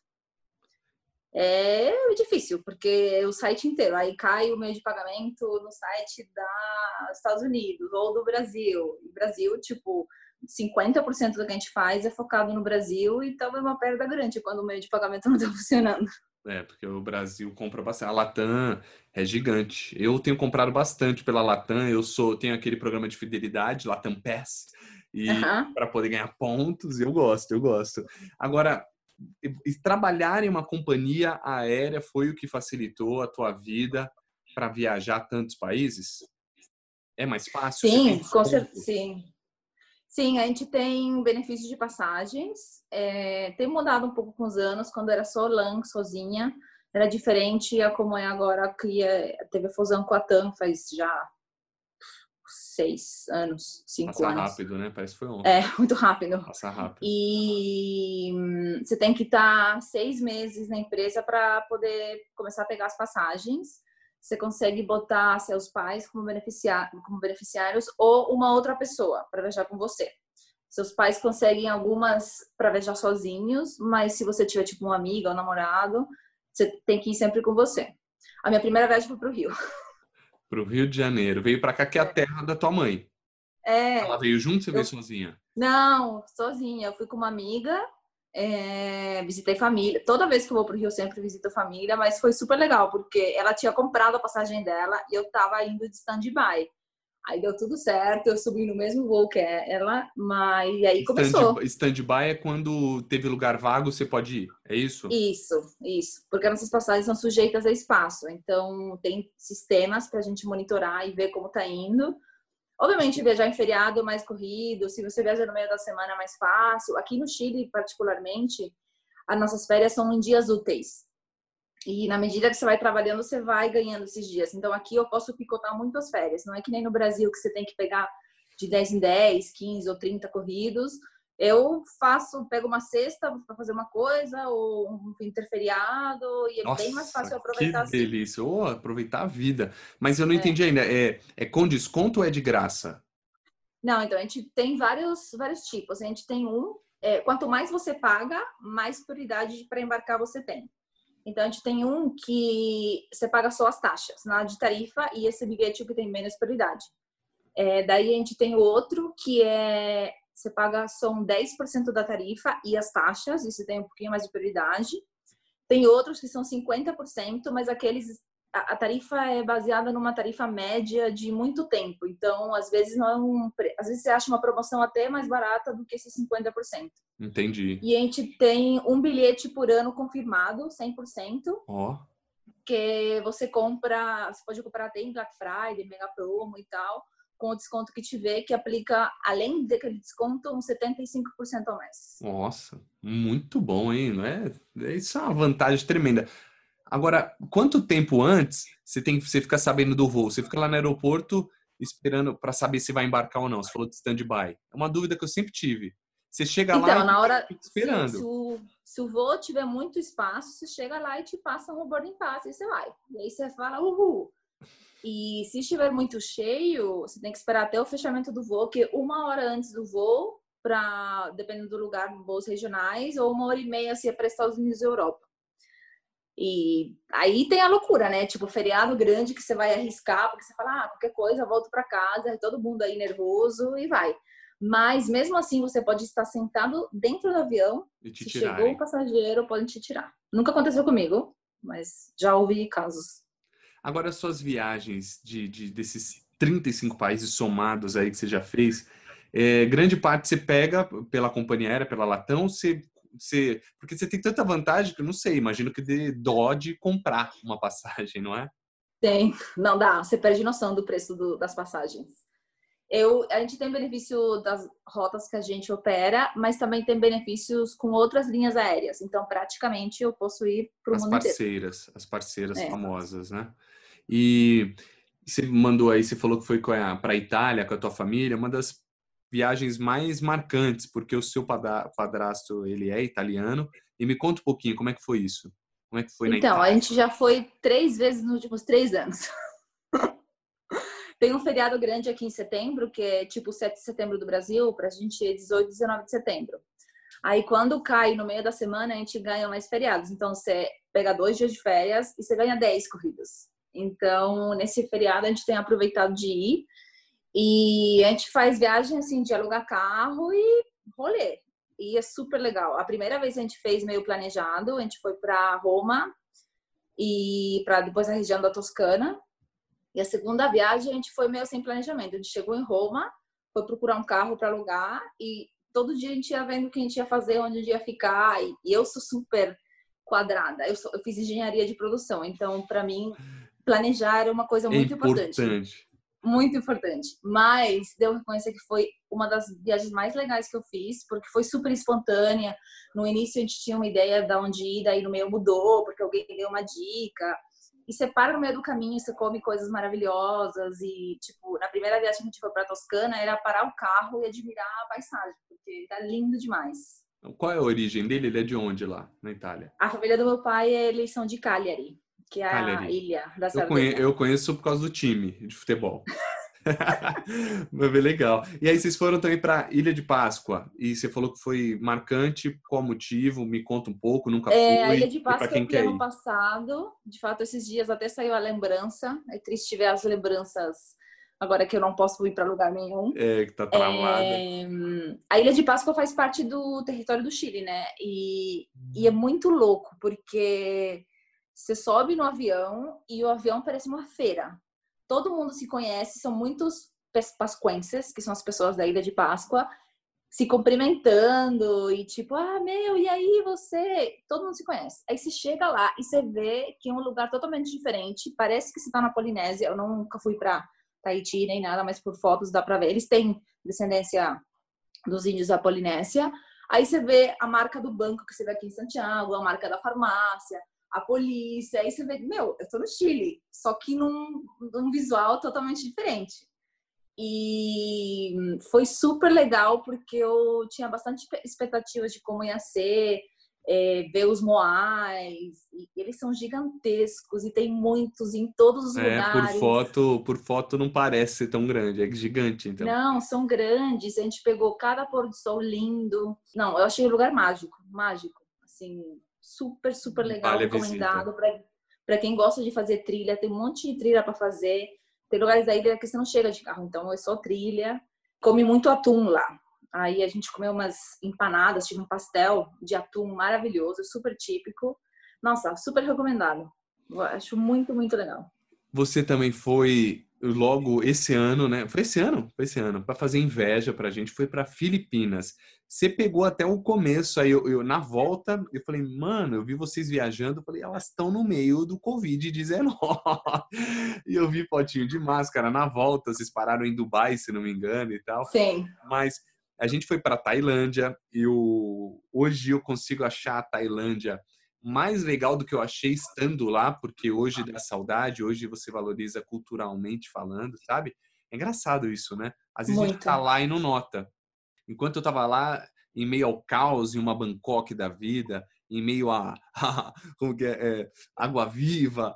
É difícil, porque o site inteiro, aí cai o meio de pagamento no site dos Estados Unidos ou do Brasil. E Brasil, tipo, 50% do que a gente faz é focado no Brasil, então é uma perda grande quando o meio de pagamento não está funcionando. É, porque o Brasil compra bastante. A Latam é gigante. Eu tenho comprado bastante pela Latam. Eu sou tenho aquele programa de fidelidade, Latam Pass, e uhum. para poder ganhar pontos. Eu gosto, eu gosto. Agora, trabalhar em uma companhia aérea foi o que facilitou a tua vida para viajar a tantos países? É mais fácil? Sim, com certeza. Sim. Sim, a gente tem benefícios de passagens. É, tem mudado um pouco com os anos. Quando era só LAN, sozinha, era diferente a como é agora, que teve a fusão com a TAM faz já seis anos, cinco Passa anos. rápido, né? Parece que foi ontem. É, muito rápido. Passa rápido. E hum, você tem que estar seis meses na empresa para poder começar a pegar as passagens. Você consegue botar seus pais como, beneficiar, como beneficiários ou uma outra pessoa para viajar com você. Seus pais conseguem algumas para viajar sozinhos, mas se você tiver tipo uma amiga ou um namorado, você tem que ir sempre com você. A minha primeira viagem foi para o Rio. Pro Rio de Janeiro. Veio pra cá, que é a terra da tua mãe. É, Ela veio junto, você Eu- veio sozinha? Não, sozinha. Eu fui com uma amiga, é, visitei família. Toda vez que eu vou pro Rio, eu sempre visito família, mas foi super legal, porque ela tinha comprado a passagem dela e eu tava indo de stand-by. Aí deu tudo certo, eu subi no mesmo voo que ela, mas e aí começou. Stand- Stand-by é quando teve lugar vago, você pode ir. É isso? Isso, isso. Porque nossas passagens são sujeitas a espaço. Então, tem sistemas para a gente monitorar e ver como tá indo. Obviamente, viajar em feriado é mais corrido. Se você viaja no meio da semana, é mais fácil. Aqui no Chile, particularmente, as nossas férias são em dias úteis. E na medida que você vai trabalhando, você vai ganhando esses dias. Então, aqui eu posso picotar muitas férias. Não é que nem no Brasil, que você tem que pegar de 10 em 10, 15 ou 30 corridos. Eu faço, pego uma sexta para fazer uma coisa, ou um interferiado, e é bem mais fácil aproveitar que assim. delícia. Ô, aproveitar a vida. Mas eu não É. entendi ainda. É, é com desconto ou é de graça? Não, então a gente tem vários, vários tipos. A gente tem um, é, quanto mais você paga, mais prioridade para embarcar você tem. Então a gente tem um que você paga só as taxas, nada de tarifa, e esse bilhete é que tem menos prioridade. É, daí a gente tem o outro que é você paga só um 10% da tarifa e as taxas, isso tem um pouquinho mais de prioridade. Tem outros que são 50%, mas aqueles a, a tarifa é baseada numa tarifa média de muito tempo. Então, às vezes não é um, às vezes você acha uma promoção até mais barata do que esses 50%. Entendi. E a gente tem um bilhete por ano confirmado, 100%, Ó, que você compra, você pode comprar até em Black Friday, Mega Promo e tal, com o desconto que tiver, que aplica, além daquele desconto, uns 75% ao mês. nossa, muito bom, hein? Não é? Isso é uma vantagem tremenda. Agora, quanto tempo antes você tem você fica sabendo do voo? Você fica lá no aeroporto esperando para saber se vai embarcar ou não. Você falou de stand-by. É uma dúvida que eu sempre tive. Você chega lá Então, e na hora, fica esperando. se o, se o voo tiver muito espaço, você chega lá e te passa um boarding pass e você vai. E aí você fala, uhul. E se estiver muito cheio, você tem que esperar até o fechamento do voo, que uma hora antes do voo, para dependendo do lugar, voos regionais, ou uma hora e meia se é para Estados Unidos e Europa. E aí tem a loucura, né? Tipo, feriado grande que você vai arriscar, porque você fala, ah, qualquer coisa, volto para casa, todo mundo aí nervoso e vai. Mas mesmo assim, você pode estar sentado dentro do avião, E te se chegou tirarem. um passageiro, podem te tirar. Nunca aconteceu comigo, mas já ouvi casos. Agora, as suas viagens de, de- desses 35 países somados aí que você já fez, é, grande parte você pega pela companhia aérea, pela Latam, você, você, porque você tem tanta vantagem que eu não sei, imagino que dê dó de comprar uma passagem, não é? Tem, não dá, você perde noção do preço do- das passagens. Eu, a gente tem benefício das rotas que a gente opera, mas também tem benefícios com outras linhas aéreas. Então, praticamente, eu posso ir para o As mundo inteiro. parceiras, as parceiras É. famosas, né? E você mandou aí, você falou que foi para a Itália com a tua família, uma das viagens mais marcantes, porque o seu padrasto, ele é italiano. E me conta um pouquinho, como é que foi isso? Como é que foi na Então, a gente já foi três vezes nos últimos três anos. Tem um feriado grande aqui em setembro, que é tipo 7 de setembro do Brasil, pra gente é 18 e 19 de setembro. Aí quando cai no meio da semana, a gente ganha mais feriados. Então você pega dois dias de férias e você ganha 10 corridas. Então, nesse feriado a gente tem aproveitado de ir. E a gente faz viagem assim de alugar carro e rolê. E é super legal. A primeira vez a gente fez meio planejado, a gente foi para Roma e para depois a região da Toscana. E a segunda viagem a gente foi meio sem planejamento. A gente chegou em Roma, foi procurar um carro para alugar e todo dia a gente ia vendo o que a gente ia fazer, onde a gente ia ficar. E, eu sou super quadrada. Eu, sou- eu fiz engenharia de produção, então para mim planejar é uma coisa É muito importante importante. muito importante. Mas devo reconhecer que foi uma das viagens mais legais que eu fiz, porque foi super espontânea. No início a gente tinha uma ideia de onde ir, daí no meio mudou, porque alguém deu uma dica. E você para no meio do caminho, você come coisas maravilhosas. E, tipo, na primeira viagem que a gente foi pra Toscana, era parar o carro e admirar a paisagem, porque tá lindo demais. Qual é a origem dele? Ele é de onde lá, na Itália? A família do meu pai, eles são de Cagliari, que é Cagliari. a ilha da. Eu conheço, eu conheço por causa do time de futebol. Mas bem legal. E aí vocês foram também para Ilha de Páscoa e você falou que foi marcante. Qual motivo? Me conta um pouco. Nunca fui. É, a Ilha de Páscoa quem quer ano passado. De fato, esses dias até saiu a lembrança. É triste ver as lembranças agora que eu não posso ir para lugar nenhum. É, que tá travada. É... A Ilha de Páscoa faz parte do território do Chile, né? E, e é muito louco, porque você sobe no avião e o avião parece uma feira. Todo mundo se conhece, são muitos pascuenses, que são as pessoas da Ilha de Páscoa, se cumprimentando e tipo, ah, meu, e aí você? Todo mundo se conhece. Aí você chega lá e você vê que é um lugar totalmente diferente, parece que você tá na Polinésia. Eu nunca fui para Tahiti nem nada, mas por fotos dá para ver. Eles têm descendência dos índios da Polinésia. Aí você vê a marca do banco que você vê aqui em Santiago, a marca da farmácia, a polícia. Aí você vê, meu, eu tô no Chile, só que num, num visual totalmente diferente. E foi super legal porque eu tinha bastante expectativas de como ia ser, é, ver os moais, eles são gigantescos e tem muitos em todos os é, lugares. Por foto, por foto não parece ser tão grande, é gigante então. Não, são grandes, a gente pegou cada pôr do sol lindo. Não, eu achei o lugar mágico, mágico, assim, super, super legal, vale recomendado para quem gosta de fazer trilha, tem um monte de trilha para fazer. Tem lugares aí que você não chega de carro, então é só trilha. Come muito atum lá. Aí a gente comeu umas empanadas, tipo um pastel de atum maravilhoso, super típico. Nossa, super recomendado. Eu acho muito, muito legal. Você também foi logo esse ano, né? Foi esse ano? Foi esse ano, para fazer inveja pra gente, foi para Filipinas. Você pegou até o começo, aí eu, eu, na volta, eu falei, mano, eu vi vocês viajando, eu falei, elas estão no meio do Covid-19. e eu vi fotinho de máscara na volta, vocês pararam em Dubai, se não me engano, e tal. Sim. Mas a gente foi para Tailândia e o... hoje eu consigo achar a Tailândia mais legal do que eu achei estando lá, porque hoje dá saudade, hoje você valoriza culturalmente falando, sabe? É engraçado isso, né? Às vezes Muito. a gente tá lá e não nota. Enquanto eu tava lá, em meio ao caos, em uma Bangkok da vida, em meio a, a como que é, é, água viva,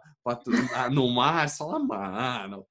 no mar, só lá, mano,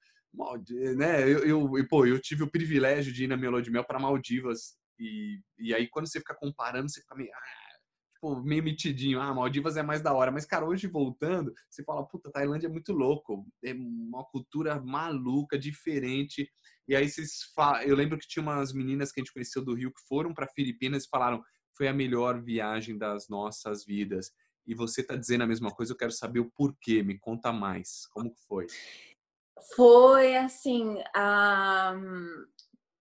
né? Eu, eu, pô, eu tive o privilégio de ir na minha mel para Maldivas e, e aí quando você fica comparando, você fica meio, ah, tipo, meio ah, Maldivas é mais da hora, mas cara, hoje voltando, você fala, puta, Tailândia é muito louco, é uma cultura maluca, diferente. E aí vocês falam, eu lembro que tinha umas meninas que a gente conheceu do Rio que foram para Filipinas e falaram, foi a melhor viagem das nossas vidas. E você tá dizendo a mesma coisa, eu quero saber o porquê, me conta mais, como foi? Foi assim,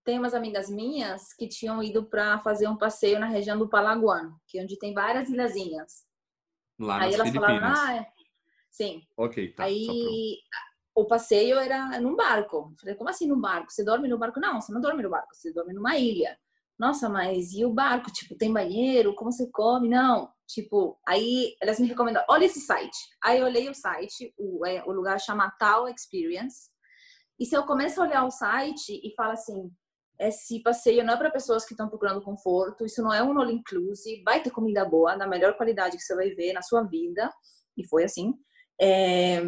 tem umas amigas minhas que tinham ido para fazer um passeio na região do Palaguan, que é onde tem várias ilhazinhas. Lá Aí elas Filipinas. falaram, ah, é. sim. Ok, tá. Aí o passeio era num barco. Eu falei, como assim num barco? Você dorme no barco? Não, você não dorme no barco, você dorme numa ilha. Nossa, mas e o barco? Tipo, tem banheiro? Como você come? Não. Tipo, aí elas me recomendaram, olha esse site. Aí eu olhei o site, o, é, o lugar chama Tal Experience. E se eu começo a olhar o site e falo assim, esse passeio não é para pessoas que estão procurando conforto, isso não é um all inclusive, vai ter comida boa, da melhor qualidade que você vai ver na sua vida. E foi assim. É,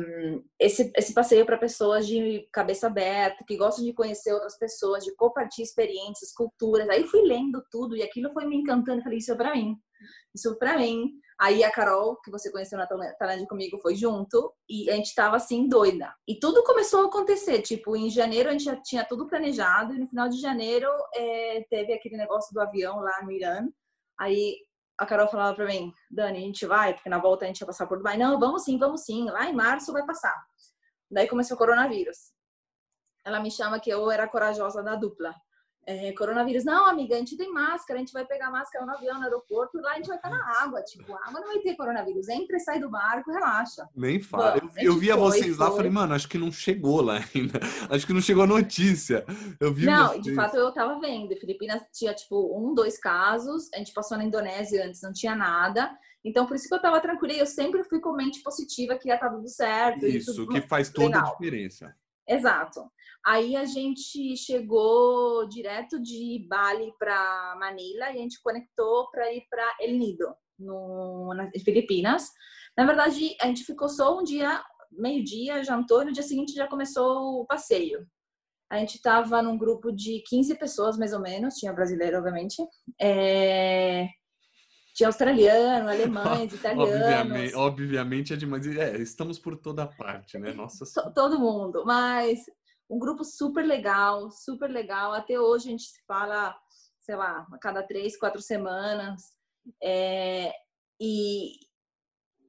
esse, esse passeio é para pessoas de cabeça aberta, que gostam de conhecer outras pessoas, de compartilhar experiências, culturas. Aí fui lendo tudo e aquilo foi me encantando. Falei, isso é para mim isso pra mim. Aí a Carol, que você conheceu na Tailândia comigo, foi junto e a gente tava assim doida. E tudo começou a acontecer. Tipo, em janeiro a gente já tinha tudo planejado e no final de janeiro é, teve aquele negócio do avião lá no Irã. Aí a Carol falava pra mim, Dani, a gente vai, porque na volta a gente ia passar por Dubai. Não, vamos sim, vamos sim. Lá em março vai passar. Daí começou o coronavírus. Ela me chama que eu era corajosa da dupla. É, coronavírus. Não, amiga, a gente tem máscara, a gente vai pegar máscara no avião, no aeroporto, e lá a gente vai estar na água. Tipo, a água não vai ter coronavírus. Entra e sai do barco, relaxa. Nem fala. Eu, eu via foi, vocês lá, falei, mano, acho que não chegou lá ainda. Acho que não chegou a notícia. Eu vi Não, vocês. de fato eu tava vendo. Filipinas tinha, tipo, um, dois casos. A gente passou na Indonésia antes, não tinha nada. Então, por isso que eu tava tranquila. Eu sempre fui com mente positiva que ia estar tudo certo. Isso, tudo que faz toda legal. a diferença. Exato. Aí a gente chegou direto de Bali para Manila e a gente conectou para ir para El Nido, no, nas Filipinas. Na verdade, a gente ficou só um dia, meio-dia, jantou e no dia seguinte já começou o passeio. A gente estava num grupo de 15 pessoas, mais ou menos, tinha brasileiro, obviamente. É... Tinha australiano, alemães, italianos. Obviamente, obviamente é demais. É, estamos por toda parte, né? Nossa. Todo mundo, mas um grupo super legal, super legal. Até hoje a gente se fala, sei lá, a cada três, quatro semanas. É, e,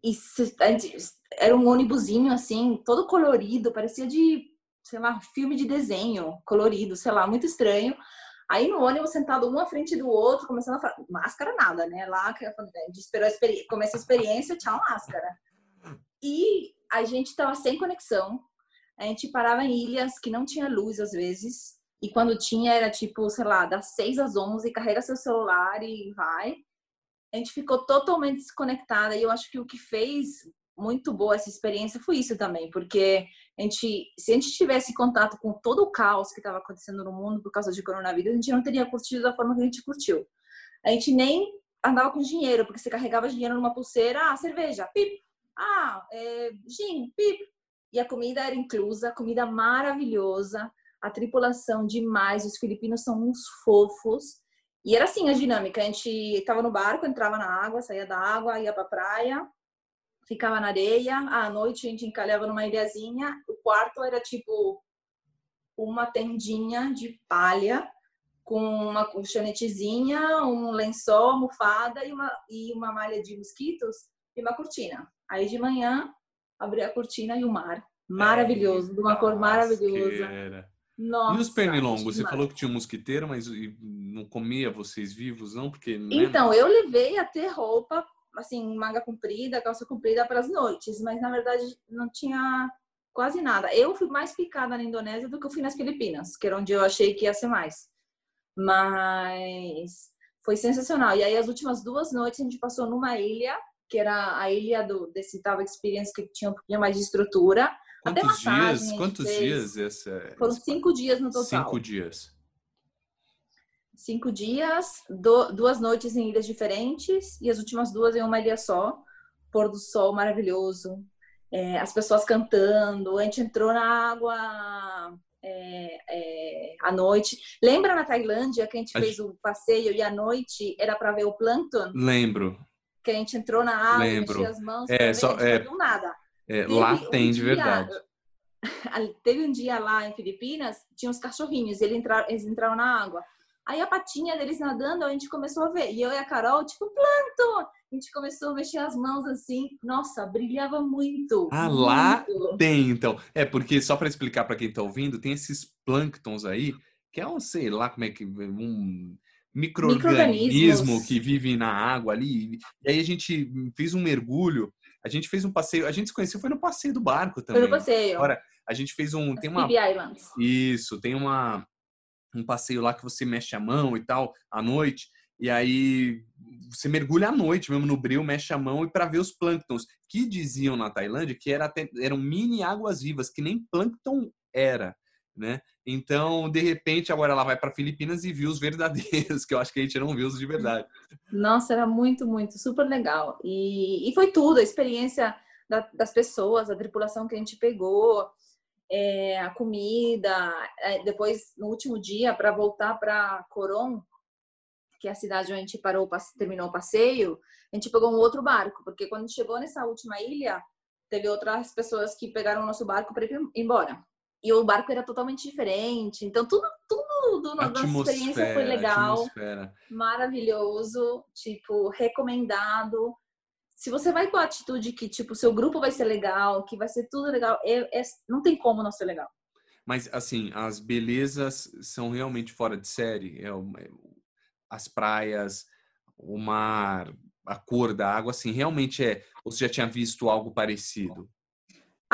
e gente, era um ônibusinho assim, todo colorido, parecia de, sei lá, filme de desenho colorido, sei lá, muito estranho. Aí no ônibus sentado um à frente do outro, começando a falar, máscara nada, né? Lá a gente esperou a começa a experiência, tchau, máscara. E a gente tava sem conexão, a gente parava em ilhas que não tinha luz às vezes. E quando tinha, era tipo, sei lá, das 6 às 11, carrega seu celular e vai. A gente ficou totalmente desconectada. E eu acho que o que fez muito boa essa experiência foi isso também, porque a gente, se a gente tivesse contato com todo o caos que estava acontecendo no mundo por causa de coronavírus, a gente não teria curtido da forma que a gente curtiu. A gente nem andava com dinheiro, porque você carregava dinheiro numa pulseira, ah, cerveja, pip, ah, é, gin, pip, e a comida era inclusa, comida maravilhosa, a tripulação demais, os filipinos são uns fofos. E era assim a dinâmica, a gente estava no barco, entrava na água, saía da água, ia para praia, ficava na areia, à noite a gente encalhava numa ilhazinha, o quarto era tipo uma tendinha de palha com uma colchonetezinha, um lençol, almofada e uma, e uma malha de mosquitos e uma cortina. Aí de manhã abrir a cortina e o mar. Maravilhoso, é, de uma cor maravilhosa. Nossa, e os pernilongos? Você falou que tinha um mosquiteiro, mas não comia vocês vivos, não? Porque né? então eu levei até roupa, assim, manga comprida, calça comprida para as noites, mas na verdade não tinha quase nada. Eu fui mais picada na Indonésia do que eu fui nas Filipinas, que era onde eu achei que ia ser mais. Mas foi sensacional. E aí as últimas duas noites a gente passou numa ilha que era a ilha do, desse Tava Experience, que tinha um pouquinho mais de estrutura. Quantos Até massagem, dias? Quantos fez. dias esse, é Foram cinco dias no total. Cinco dias. Cinco dias, do, duas noites em ilhas diferentes e as últimas duas em uma ilha só. Pôr do sol maravilhoso, é, as pessoas cantando. A gente entrou na água é, é, à noite. Lembra na Tailândia que a gente a fez gente... o passeio e à noite era para ver o plâncton? Lembro que a gente entrou na água, enchia as mãos, é, só, é, não nada. É, lá tem um de dia, verdade. Teve um dia lá em Filipinas, tinha uns cachorrinhos, eles entraram, eles entraram na água. Aí a patinha deles nadando, a gente começou a ver. E eu e a Carol, tipo, planto! A gente começou a mexer as mãos assim. Nossa, brilhava muito. Ah, muito. lá tem, então. É, porque só para explicar para quem tá ouvindo, tem esses plânctons aí, que é um, sei lá como é que. Um, microorganismo que vive na água ali. E aí a gente fez um mergulho, a gente fez um passeio, a gente se conheceu foi no passeio do barco também. Foi no passeio. Agora, a gente fez um, As tem uma Islands. Isso, tem uma um passeio lá que você mexe a mão e tal à noite. E aí você mergulha à noite mesmo no breu, mexe a mão e para ver os plânctons que diziam na Tailândia que era, eram mini águas vivas, que nem plâncton era né? Então, de repente, agora ela vai para Filipinas e viu os verdadeiros, que eu acho que a gente não viu os de verdade. Nossa, era muito, muito, super legal. E, e foi tudo, a experiência da, das pessoas, a tripulação que a gente pegou, é, a comida. É, depois, no último dia, para voltar para Coron, que é a cidade onde a gente parou, terminou o passeio, a gente pegou um outro barco, porque quando chegou nessa última ilha, teve outras pessoas que pegaram o nosso barco para ir embora e o barco era totalmente diferente. Então, tudo, tudo na nossa experiência foi legal, atmosfera. maravilhoso, tipo, recomendado. Se você vai com a atitude que, tipo, seu grupo vai ser legal, que vai ser tudo legal, é, é, não tem como não ser legal. Mas, assim, as belezas são realmente fora de série. É, as praias, o mar, a cor da água, assim, realmente é. Ou você já tinha visto algo parecido?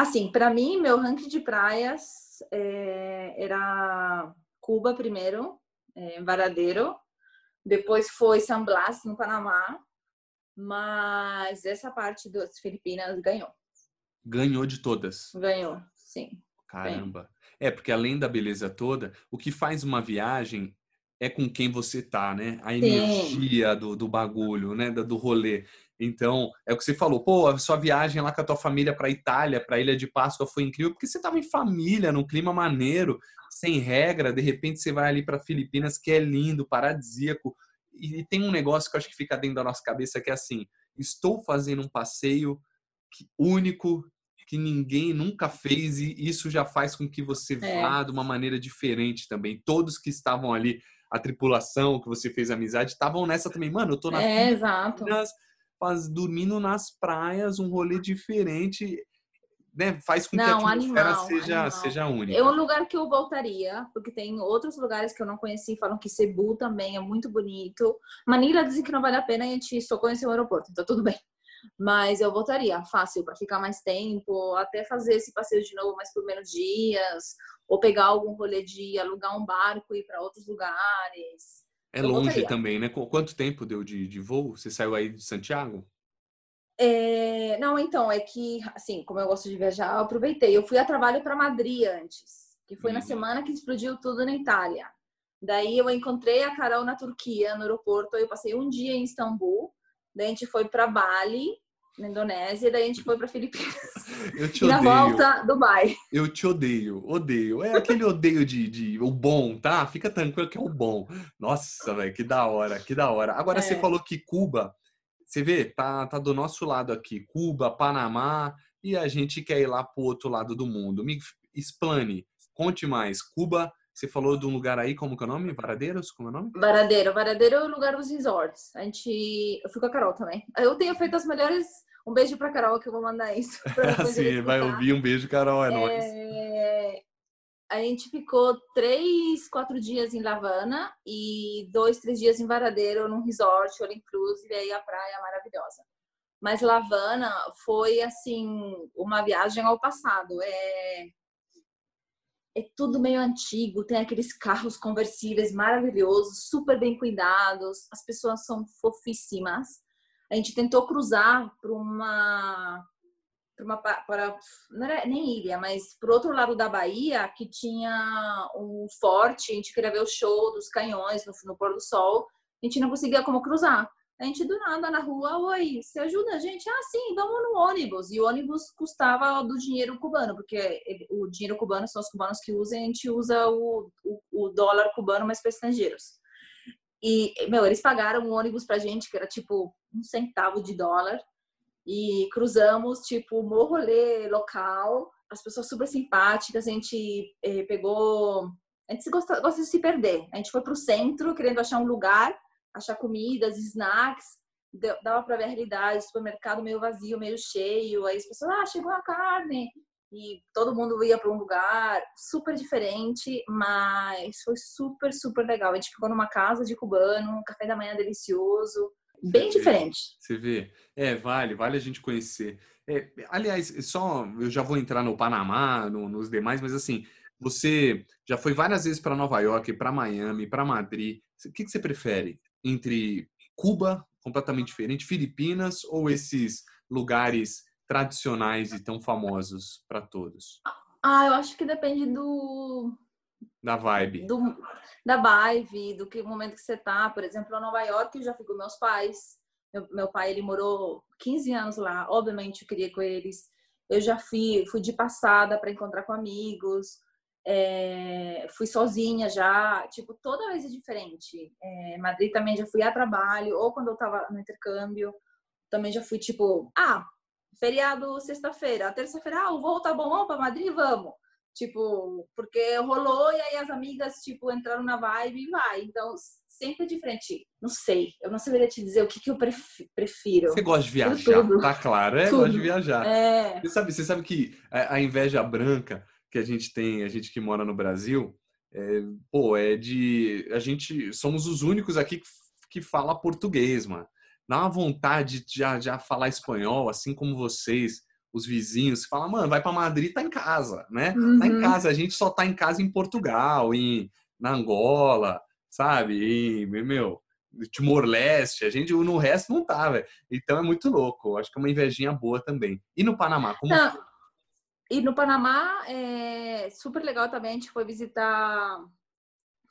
Assim, para mim, meu ranking de praias é, era Cuba primeiro, é, Varadeiro, depois foi San Blas, no Panamá, mas essa parte das Filipinas ganhou. Ganhou de todas? Ganhou, sim. Caramba. É, porque além da beleza toda, o que faz uma viagem é com quem você tá, né? A energia do, do bagulho, né? Do, do rolê. Então, é o que você falou, pô, a sua viagem lá com a tua família para Itália, para Ilha de Páscoa foi incrível, porque você tava em família, num clima maneiro, sem regra, de repente você vai ali para Filipinas, que é lindo, paradisíaco, e, e tem um negócio que eu acho que fica dentro da nossa cabeça que é assim, estou fazendo um passeio único que ninguém nunca fez e isso já faz com que você é. vá de uma maneira diferente também. Todos que estavam ali, a tripulação que você fez amizade, estavam nessa também. Mano, eu tô na é, exato. Faz, dormindo nas praias, um rolê diferente. Né, faz com não, que a atmosfera animal, seja, animal. seja única. É um lugar que eu voltaria, porque tem outros lugares que eu não conheci, falam que Cebu também é muito bonito. Manila dizem que não vale a pena, a gente só conheceu o aeroporto, então tudo bem. Mas eu voltaria fácil para ficar mais tempo, até fazer esse passeio de novo, mas por menos dias, ou pegar algum rolê de alugar um barco e ir para outros lugares. É eu longe também, né? Quanto tempo deu de, de voo? Você saiu aí de Santiago? É, não, então, é que, assim, como eu gosto de viajar, eu aproveitei. Eu fui a trabalho para Madrid antes, que foi uhum. na semana que explodiu tudo na Itália. Daí eu encontrei a Carol na Turquia, no aeroporto. Eu passei um dia em Istambul. Daí a gente foi para Bali, na Indonésia, e daí a gente foi para Filipinas. Eu te e odeio. na volta, Dubai. Eu te odeio, odeio. É aquele odeio de, de o bom, tá? Fica tranquilo que é o bom. Nossa, velho, que da hora, que da hora. Agora é. você falou que Cuba, você vê, tá, tá do nosso lado aqui, Cuba, Panamá, e a gente quer ir lá pro outro lado do mundo. Me explane, conte mais. Cuba você falou de um lugar aí, como que é o nome? Varadeiros? Como é o nome? Varadeiro. Varadeiro é o lugar dos resorts. A gente... Eu fui com a Carol também. Eu tenho feito as melhores... Um beijo pra Carol, que eu vou mandar isso. Sim, vai ouvir. Um beijo, Carol. É, é... nóis. A gente ficou três, quatro dias em Lavana e dois, três dias em Varadeiro, num resort, all inclusive, aí a praia maravilhosa. Mas Lavana foi, assim, uma viagem ao passado. É é tudo meio antigo, tem aqueles carros conversíveis maravilhosos, super bem cuidados, as pessoas são fofíssimas. A gente tentou cruzar para uma para uma para não era nem ilha, mas para outro lado da Bahia que tinha um forte, a gente queria ver o show dos canhões no, no pôr do sol, a gente não conseguia como cruzar. A gente do nada na rua, oi, você ajuda a gente? Ah, sim, vamos no ônibus. E o ônibus custava do dinheiro cubano, porque o dinheiro cubano são os cubanos que usam, a gente usa o, o, o dólar cubano, mas para estrangeiros. E, meu, eles pagaram um ônibus pra gente, que era tipo um centavo de dólar. E cruzamos, tipo, um rolê local. As pessoas super simpáticas. A gente eh, pegou. A gente gosta, gosta de se perder. A gente foi pro centro, querendo achar um lugar achar comidas, snacks, dava para ver a realidade, supermercado meio vazio, meio cheio, aí as pessoas, ah, chegou a carne, e todo mundo ia para um lugar super diferente, mas foi super, super legal. A gente ficou numa casa de cubano, um café da manhã delicioso, bem você diferente. Vê, você vê? É, vale, vale a gente conhecer. É, aliás, só eu já vou entrar no Panamá, no, nos demais, mas assim, você já foi várias vezes para Nova York, para Miami, para Madrid. O que, que você prefere? entre Cuba, completamente diferente, Filipinas ou esses lugares tradicionais e tão famosos para todos? Ah, eu acho que depende do da vibe. Do, da vibe, do que momento que você tá. Por exemplo, em Nova York eu já fui com meus pais. Meu, meu pai ele morou 15 anos lá, obviamente eu queria com eles. Eu já fui, fui de passada para encontrar com amigos. É, fui sozinha já, tipo, toda vez é diferente. É, Madrid também já fui a trabalho, ou quando eu tava no intercâmbio, também já fui, tipo, ah, feriado sexta-feira, terça-feira, ah, o voo tá bom, vamos pra Madrid, vamos. Tipo, porque rolou e aí as amigas, tipo, entraram na vibe e vai. Então, sempre é diferente. Não sei, eu não saberia te dizer o que, que eu prefiro. Você gosta de viajar, tá claro, é? Tudo. Gosta de viajar. É. Você sabe, você sabe que a inveja branca que a gente tem, a gente que mora no Brasil, é, pô, é de. A gente somos os únicos aqui que, que fala português, mano. Dá uma vontade de já, já falar espanhol, assim como vocês, os vizinhos. Fala, mano, vai para Madrid, tá em casa, né? Uhum. Tá em uhum. casa. A gente só tá em casa em Portugal, em, na Angola, sabe? Em, meu, Timor-Leste. A gente, no resto, não tá, velho. Então é muito louco. Acho que é uma invejinha boa também. E no Panamá, como. Não. E no Panamá, é super legal também. A gente foi visitar.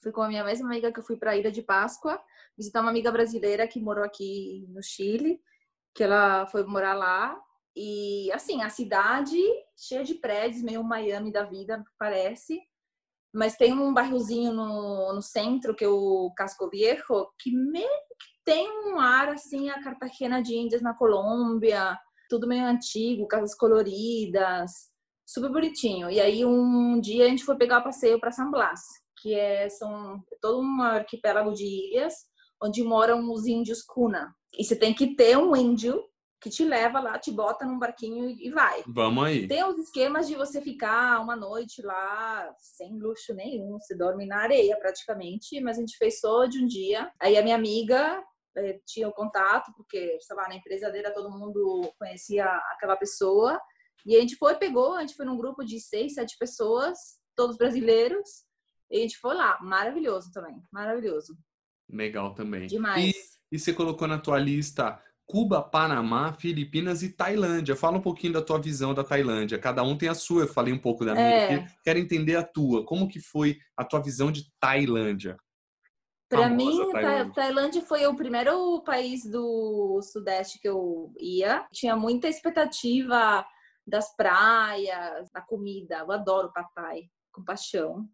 Fui com a minha mesma amiga que eu fui para a Ilha de Páscoa, visitar uma amiga brasileira que morou aqui no Chile, que ela foi morar lá. E assim, a cidade cheia de prédios, meio Miami da vida, parece. Mas tem um bairrozinho no, no centro, que é o Casco Viejo, que meio que tem um ar assim, a Cartagena de Índias na Colômbia, tudo meio antigo, casas coloridas super bonitinho. E aí um dia a gente foi pegar o passeio para San Blas, que é são todo um arquipélago de ilhas onde moram os índios Cuna. E você tem que ter um índio que te leva lá, te bota num barquinho e vai. Vamos aí. Tem os esquemas de você ficar uma noite lá sem luxo nenhum, você dorme na areia praticamente, mas a gente fez só de um dia. Aí a minha amiga eh, tinha o contato, porque, sei lá, na empresa dele todo mundo conhecia aquela pessoa. E a gente foi, pegou, a gente foi num grupo de seis, sete pessoas, todos brasileiros, e a gente foi lá. Maravilhoso também, maravilhoso. Legal também. Demais. E, e você colocou na tua lista Cuba, Panamá, Filipinas e Tailândia. Fala um pouquinho da tua visão da Tailândia. Cada um tem a sua. Eu falei um pouco da minha é. aqui. Quero entender a tua. Como que foi a tua visão de Tailândia? Para mim, Tailândia. Tailândia foi o primeiro país do Sudeste que eu ia. Tinha muita expectativa das praias, da comida. Eu adoro papai, com paixão.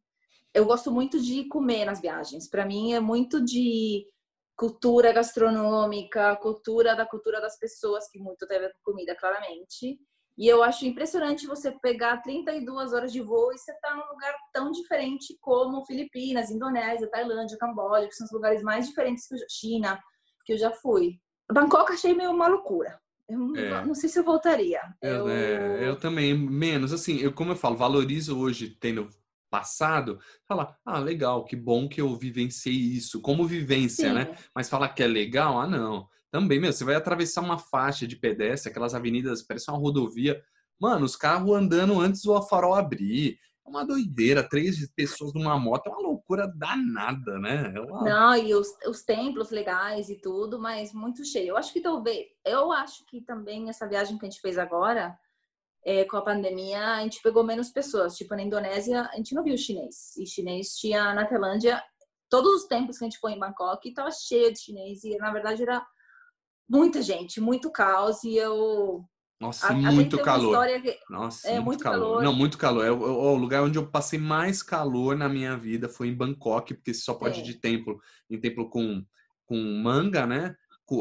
Eu gosto muito de comer nas viagens. Para mim é muito de cultura gastronômica, cultura da cultura das pessoas, que muito tem a ver com comida, claramente. E eu acho impressionante você pegar 32 horas de voo e você tá num lugar tão diferente como Filipinas, Indonésia, Tailândia, Camboja, que são os lugares mais diferentes que a China, que eu já fui. Bangkok achei meio uma loucura. Eu é. não sei se eu voltaria. Eu, eu... É, eu também, menos. Assim, eu, como eu falo, valorizo hoje, tendo passado, falar, ah, legal, que bom que eu vivenciei isso, como vivência, né? Sim. né? Mas falar que é legal, ah, não. Também, meu, você vai atravessar uma faixa de pedestre, aquelas avenidas, parece uma rodovia. Mano, os carros andando antes do farol abrir. É uma doideira, três pessoas numa moto, é uma loucura danada, né? É uma... Não, e os, os templos legais e tudo, mas muito cheio. Eu acho que talvez, eu acho que também essa viagem que a gente fez agora, é, com a pandemia, a gente pegou menos pessoas. Tipo, na Indonésia, a gente não viu chinês. E chinês tinha na Tailândia, todos os tempos que a gente foi em Bangkok, estava cheio de chinês. E, na verdade, era muita gente, muito caos. E eu nossa, a, muito calor. Que... Nossa, é, muito, calor. calor. Não, muito calor. É o, o, lugar onde eu passei mais calor na minha vida foi em Bangkok, porque você só pode é. ir de templo, em templo com, com manga, né?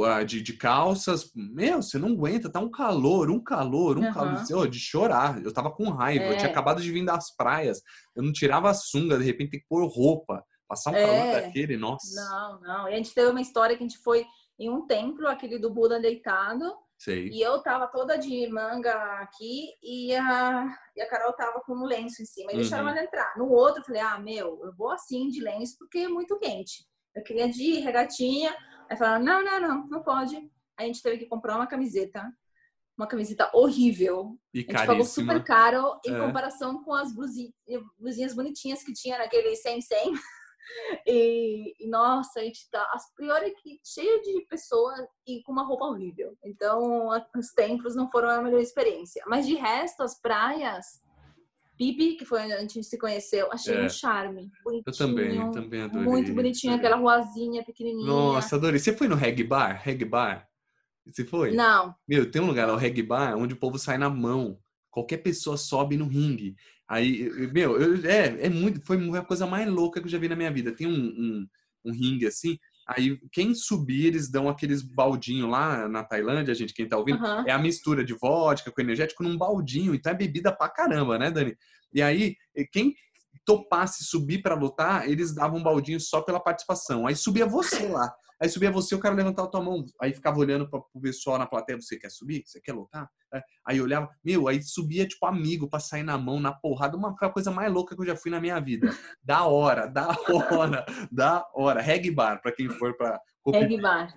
Ah, de, de calças. Meu, você não aguenta, tá um calor, um calor, um uhum. calor. De chorar. Eu tava com raiva. É. Eu tinha é. acabado de vir das praias. Eu não tirava a sunga, de repente tem que pôr roupa. Passar um calor é. daquele, nossa. Não, não. E a gente teve uma história que a gente foi em um templo, aquele do Buda deitado. Sei. E eu tava toda de manga aqui e a, e a Carol tava com um lenço em cima. E uhum. deixaram ela entrar. No outro, eu falei, ah, meu, eu vou assim de lenço porque é muito quente. Eu queria de regatinha. Aí falaram, não, não, não, não pode. Aí a gente teve que comprar uma camiseta. Uma camiseta horrível. E a gente caríssima. pagou super caro em é. comparação com as blusinhas, blusinhas bonitinhas que tinha naquele 100-100. E, e, nossa, a gente tá as piores que cheio de pessoas e com uma roupa horrível. Então, os templos não foram a melhor experiência. Mas de resto, as praias, Pipi, que foi onde a gente se conheceu, achei é. um charme. Bonitinho, Eu também, também adorei. Muito bonitinho, aquela ruazinha pequenininha. Nossa, adorei. Você foi no Reg Bar? Reg Bar? Você foi? Não. Meu, tem um lugar, o Reg Bar, onde o povo sai na mão. Qualquer pessoa sobe no ringue. Aí, meu, eu, é, é muito, foi a coisa mais louca que eu já vi na minha vida. Tem um, um, um ringue assim, aí quem subir, eles dão aqueles baldinho lá na Tailândia, gente, quem tá ouvindo, uhum. é a mistura de vodka com energético num baldinho, então é bebida pra caramba, né, Dani? E aí, quem topasse subir para lutar, eles davam um baldinho só pela participação. Aí subia você lá. Aí subia você, o cara levantava a tua mão. Aí ficava olhando para o pessoal na plateia, você quer subir? Você quer lutar? É. Aí olhava, meu, aí subia tipo amigo para sair na mão, na porrada, uma coisa mais louca que eu já fui na minha vida. Da hora, da hora, da hora. Reg bar, para quem for para Reg bar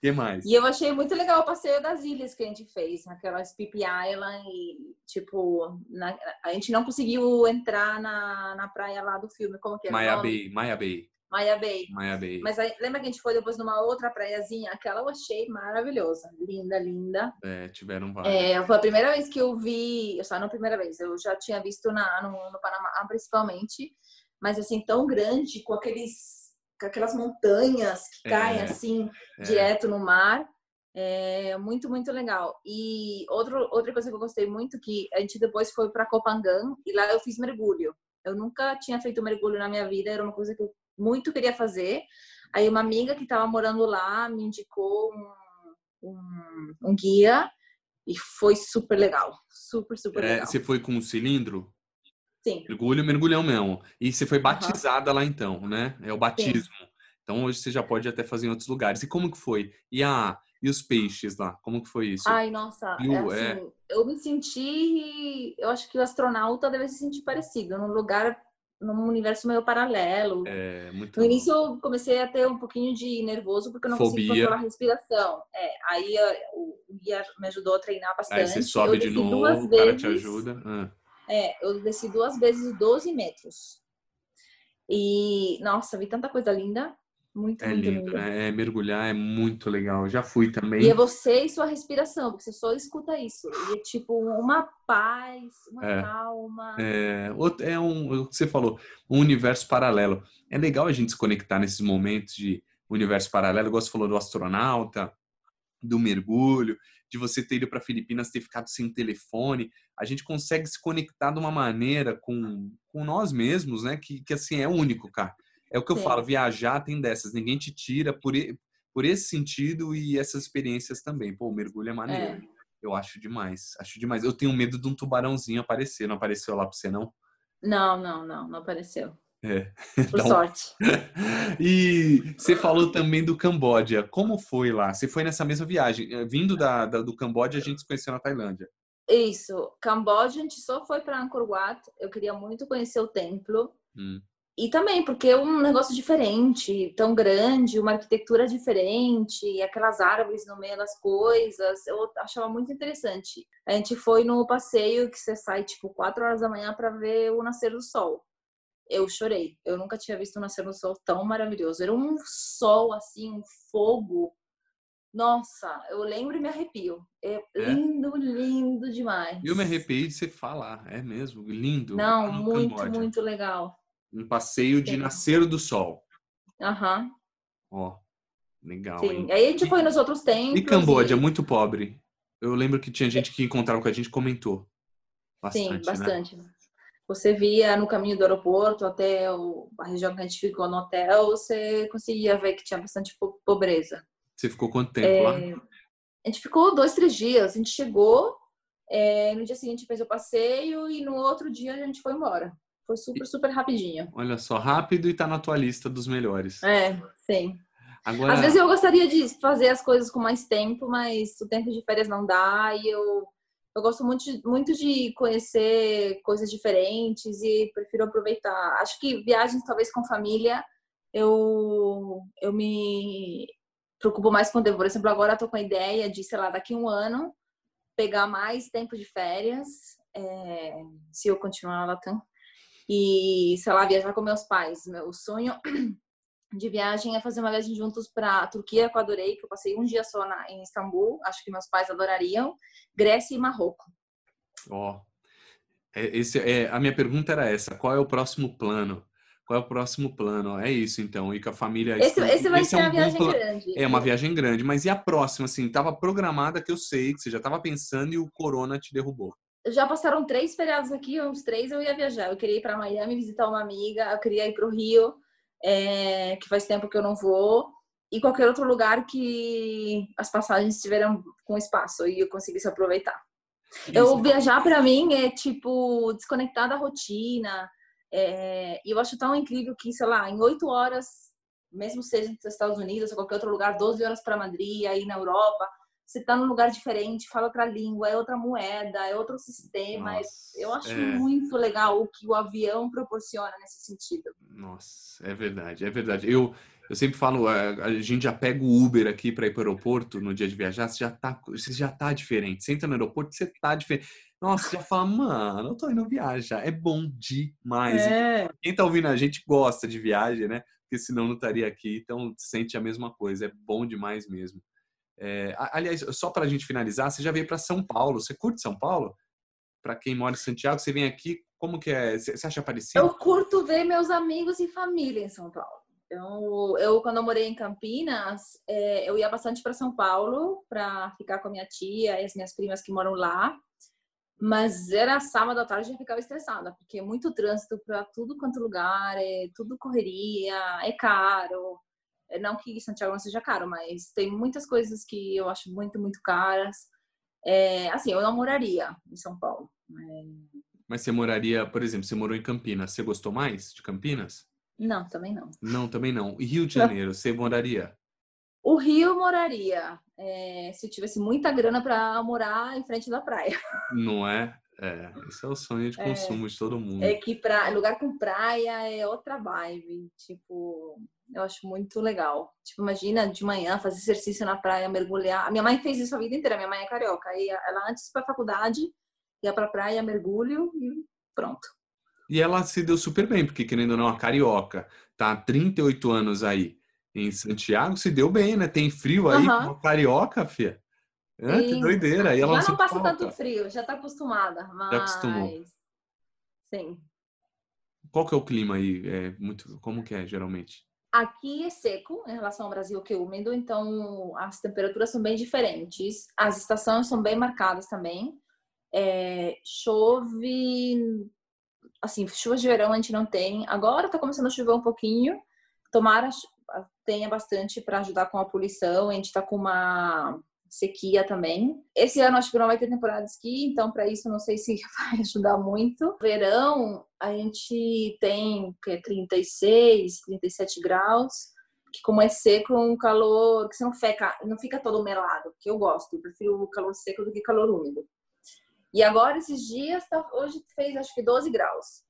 que mais? E eu achei muito legal o passeio das ilhas que a gente fez, aquelas Pip Island e, tipo, na, a gente não conseguiu entrar na, na praia lá do filme, como que é? Maya Bay, Maya Bay. Maya Bay. Maya Bay. Mas aí, lembra que a gente foi depois numa outra praiazinha? Aquela eu achei maravilhosa. Linda, linda. É, tiveram várias. É, foi a primeira vez que eu vi, eu só não a primeira vez, eu já tinha visto na, no, no Panamá principalmente, mas assim, tão grande, com aqueles aquelas montanhas que é, caem assim é. direto no mar. É muito, muito legal. E outro, outra coisa que eu gostei muito que a gente depois foi para Copangan e lá eu fiz mergulho. Eu nunca tinha feito mergulho na minha vida, era uma coisa que eu muito queria fazer. Aí uma amiga que estava morando lá me indicou um, um, um, guia e foi super legal, super super é, legal. Você foi com um cilindro? Sim. Mergulho, mergulhão mesmo. E você foi batizada uhum. lá então, né? É o batismo. Sim. Então hoje você já pode até fazer em outros lugares. E como que foi? E a e os peixes lá? Como que foi isso? Ai, nossa, é assim, é... eu me senti, eu acho que o astronauta deve se sentir parecido, num lugar, num universo meio paralelo. É, muito No início eu comecei a ter um pouquinho de nervoso porque eu não Fobia. consegui controlar a respiração. É, aí o guia me ajudou a treinar bastante. Aí você sobe de novo, o cara te ajuda. Ah. É, eu desci duas vezes 12 metros. E, nossa, vi tanta coisa linda. Muito, é muito lindo. linda. É, mergulhar é muito legal. Já fui também. E é você e sua respiração, porque você só escuta isso. E é tipo uma paz, uma é. calma. É, é um, o que você falou, um universo paralelo. É legal a gente se conectar nesses momentos de universo paralelo. Igual você falou do astronauta, do mergulho de você ter ido para Filipinas, ter ficado sem telefone, a gente consegue se conectar de uma maneira com, com nós mesmos, né? Que, que assim é único, cara. É o que eu Sim. falo, viajar tem dessas, ninguém te tira por, por esse sentido e essas experiências também. Pô, o mergulho é maneiro. É. Eu acho demais, acho demais. Eu tenho medo de um tubarãozinho aparecer, não apareceu lá para você não? Não, não, não, não apareceu. É. Por então... sorte. e você falou também do Camboja. Como foi lá? Você foi nessa mesma viagem? Eh, vindo da, da do Camboja, a gente se conheceu na Tailândia. Isso. Camboja, a gente só foi para Angkor Wat. Eu queria muito conhecer o templo. Hum. E também porque é um negócio diferente, tão grande, uma arquitetura diferente, aquelas árvores no meio das coisas. Eu achava muito interessante. A gente foi no passeio que você sai tipo 4 horas da manhã para ver o nascer do sol eu chorei. Eu nunca tinha visto um nascer no sol tão maravilhoso. Era um sol, assim, um fogo. Nossa, eu lembro e me arrepio. É, é? lindo, lindo demais. Eu me arrepiei de você falar, é mesmo, lindo. Não, muito, muito legal. Um passeio de Sim. nascer do sol. Aham. Uhum. Ó, legal. Sim, hein? aí a gente foi nos outros tempos. E Camboja, e... muito pobre. Eu lembro que tinha gente que encontrava com a gente comentou. Bastante, Sim, bastante. Né? Você via no caminho do aeroporto até o, a região que a gente ficou no hotel, você conseguia ver que tinha bastante pobreza. Você ficou quanto tempo é, lá? A gente ficou dois, três dias. A gente chegou, é, no dia seguinte fez o passeio e no outro dia a gente foi embora. Foi super, super rapidinho. Olha só, rápido e tá na tua lista dos melhores. É, sim. Agora... Às vezes eu gostaria de fazer as coisas com mais tempo, mas o tempo de férias não dá e eu eu gosto muito de, muito de conhecer coisas diferentes e prefiro aproveitar. Acho que viagens, talvez com família, eu, eu me preocupo mais quando eu, por exemplo, agora estou com a ideia de, sei lá, daqui um ano, pegar mais tempo de férias, é, se eu continuar na Latam, e, sei lá, viajar com meus pais. Meu sonho de viagem é fazer uma viagem juntos para Turquia, que eu adorei, que eu passei um dia só na, em Istambul, acho que meus pais adorariam, Grécia e Marrocos. Ó, oh, é, esse é a minha pergunta era essa, qual é o próximo plano? Qual é o próximo plano? É isso, então, ir com a família. Esse, esse vai esse ser é um uma viagem grande. É uma viagem grande, mas e a próxima? Assim, estava programada que eu sei que você já estava pensando e o corona te derrubou. Já passaram três feriados aqui, uns três eu ia viajar. Eu queria ir para Miami visitar uma amiga, eu queria ir para o Rio é, que faz tempo que eu não vou, e qualquer outro lugar que as passagens estiveram com espaço e eu conseguisse aproveitar. Isso. Eu viajar para mim é tipo desconectar da rotina. É, e eu acho tão incrível que, sei lá, em oito horas mesmo seja nos Estados Unidos ou qualquer outro lugar, 12 horas para Madrid, aí na Europa, você está num lugar diferente, fala outra língua, é outra moeda, é outro sistema. Nossa, eu acho é... muito legal o que o avião proporciona nesse sentido. Nossa, é verdade, é verdade. Eu, eu sempre falo, a gente já pega o Uber aqui para ir para o aeroporto no dia de viajar, você já tá, você já tá diferente. Você entra no aeroporto, você tá diferente. Nossa, você já fala, mano, eu tô indo viajar. É bom demais. É. Quem tá ouvindo a gente gosta de viagem, né? Porque senão não estaria aqui. Então sente a mesma coisa. É bom demais mesmo. É, aliás, só para a gente finalizar, você já veio para São Paulo. Você curte São Paulo? Para quem mora em Santiago, você vem aqui, como que é? Você acha parecido? Eu curto ver meus amigos e família em São Paulo. Então, eu quando eu morei em Campinas, é, eu ia bastante para São Paulo para ficar com a minha tia e as minhas primas que moram lá. Mas era sábado à tarde e ficava estressada, porque é muito trânsito para tudo quanto lugar, é tudo correria, é caro. É, não que Santiago não seja caro, mas tem muitas coisas que eu acho muito, muito caras. É, assim, eu não moraria em São Paulo. Mas... mas você moraria, por exemplo, você morou em Campinas. Você gostou mais de Campinas? Não, também não. Não, também não. E Rio de Janeiro, você moraria? O Rio moraria, é, se eu tivesse muita grana para morar em frente da praia. Não é? É, esse é o sonho de é. consumo é, de todo mundo. É que pra, lugar com praia é outra vibe. Tipo, eu acho muito legal. Tipo, imagina de manhã fazer exercício na praia, mergulhar. A minha mãe fez isso a vida inteira, minha mãe é carioca. E ela antes para faculdade ia pra praia, mergulho e pronto. E ela se deu super bem, porque querendo ou não, a carioca tá há 38 anos aí em Santiago, se deu bem, né? Tem frio aí, uhum. carioca, fia. É, que doideira. E ela já não, passa falta. tanto frio, já tá acostumada. Mas... Já acostumou. Sim. Qual que é o clima aí? É muito, como que é, geralmente? Aqui é seco em relação ao Brasil, que é úmido, então as temperaturas são bem diferentes. As estações são bem marcadas também. É, chove, assim, chuva de verão a gente não tem. Agora tá começando a chover um pouquinho. Tomara tenha bastante para ajudar com a poluição. A gente está com uma sequia também. Esse ano acho que não vai ter temporada de esqui, então para isso não sei se vai ajudar muito. Verão a gente tem que é 36, 37 graus, que como é seco, um calor que você não fica, não fica todo melado, que eu gosto, eu prefiro o calor seco do que calor úmido. E agora esses dias, tá, hoje fez acho que 12 graus.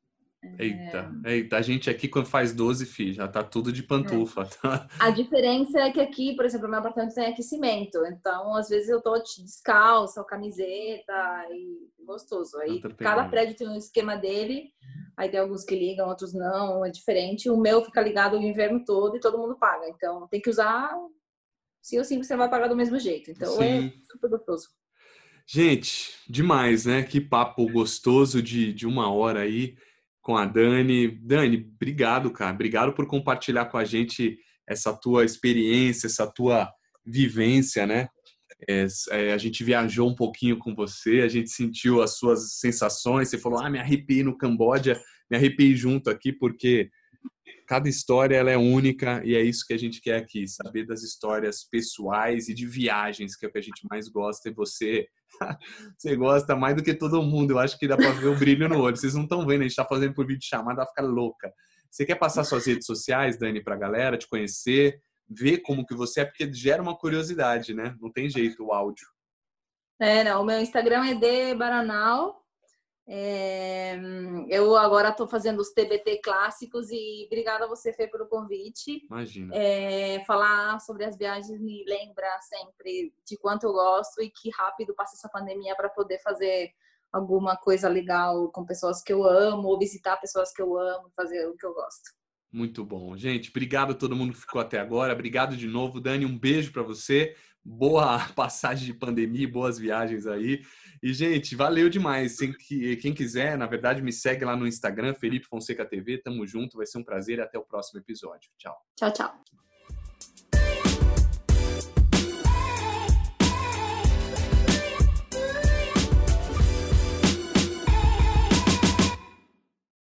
Eita, é... eita, a gente aqui quando faz 12, fi, já tá tudo de pantufa. É. Tá? A diferença é que aqui, por exemplo, meu apartamento tem aquecimento, então às vezes eu tô descalça, camiseta e gostoso. Aí cada prédio tem um esquema dele, aí tem alguns que ligam, outros não, é diferente. O meu fica ligado o inverno todo e todo mundo paga, então tem que usar, sim ou sim você vai pagar do mesmo jeito. Então é sim. é super gostoso. Gente, demais, né? Que papo gostoso de, de uma hora aí com a Dani. Dani, obrigado, cara. Obrigado por compartilhar com a gente essa tua experiência, essa tua vivência, né? É, é, a gente viajou um pouquinho com você, a gente sentiu as suas sensações. Você falou, ah, me arrepiei no Camboja, me arrepiei junto aqui, porque cada história ela é única e é isso que a gente quer aqui, saber das histórias pessoais e de viagens, que é o que a gente mais gosta. E você, você gosta mais do que todo mundo. Eu acho que dá para ver o brilho no olho. Vocês não estão vendo, a gente está fazendo por vídeo chamada, vai ficar louca. Você quer passar suas redes sociais, Dani, para a galera te conhecer, ver como que você é, porque gera uma curiosidade, né? Não tem jeito o áudio. É, não, o meu Instagram é de Baranal, é, eu agora estou fazendo os TBT clássicos e obrigada a você, Fê, pelo convite. Imagina. É, falar sobre as viagens me lembra sempre de quanto eu gosto e que rápido passa essa pandemia para poder fazer alguma coisa legal com pessoas que eu amo, ou visitar pessoas que eu amo, fazer o que eu gosto. Muito bom. Gente, obrigado a todo mundo que ficou até agora. Obrigado de novo, Dani. Um beijo para você. Boa passagem de pandemia, boas viagens aí. E, gente, valeu demais. Quem quiser, na verdade, me segue lá no Instagram, Felipe Fonseca TV. Tamo junto, vai ser um prazer e até o próximo episódio. Tchau. Tchau, tchau.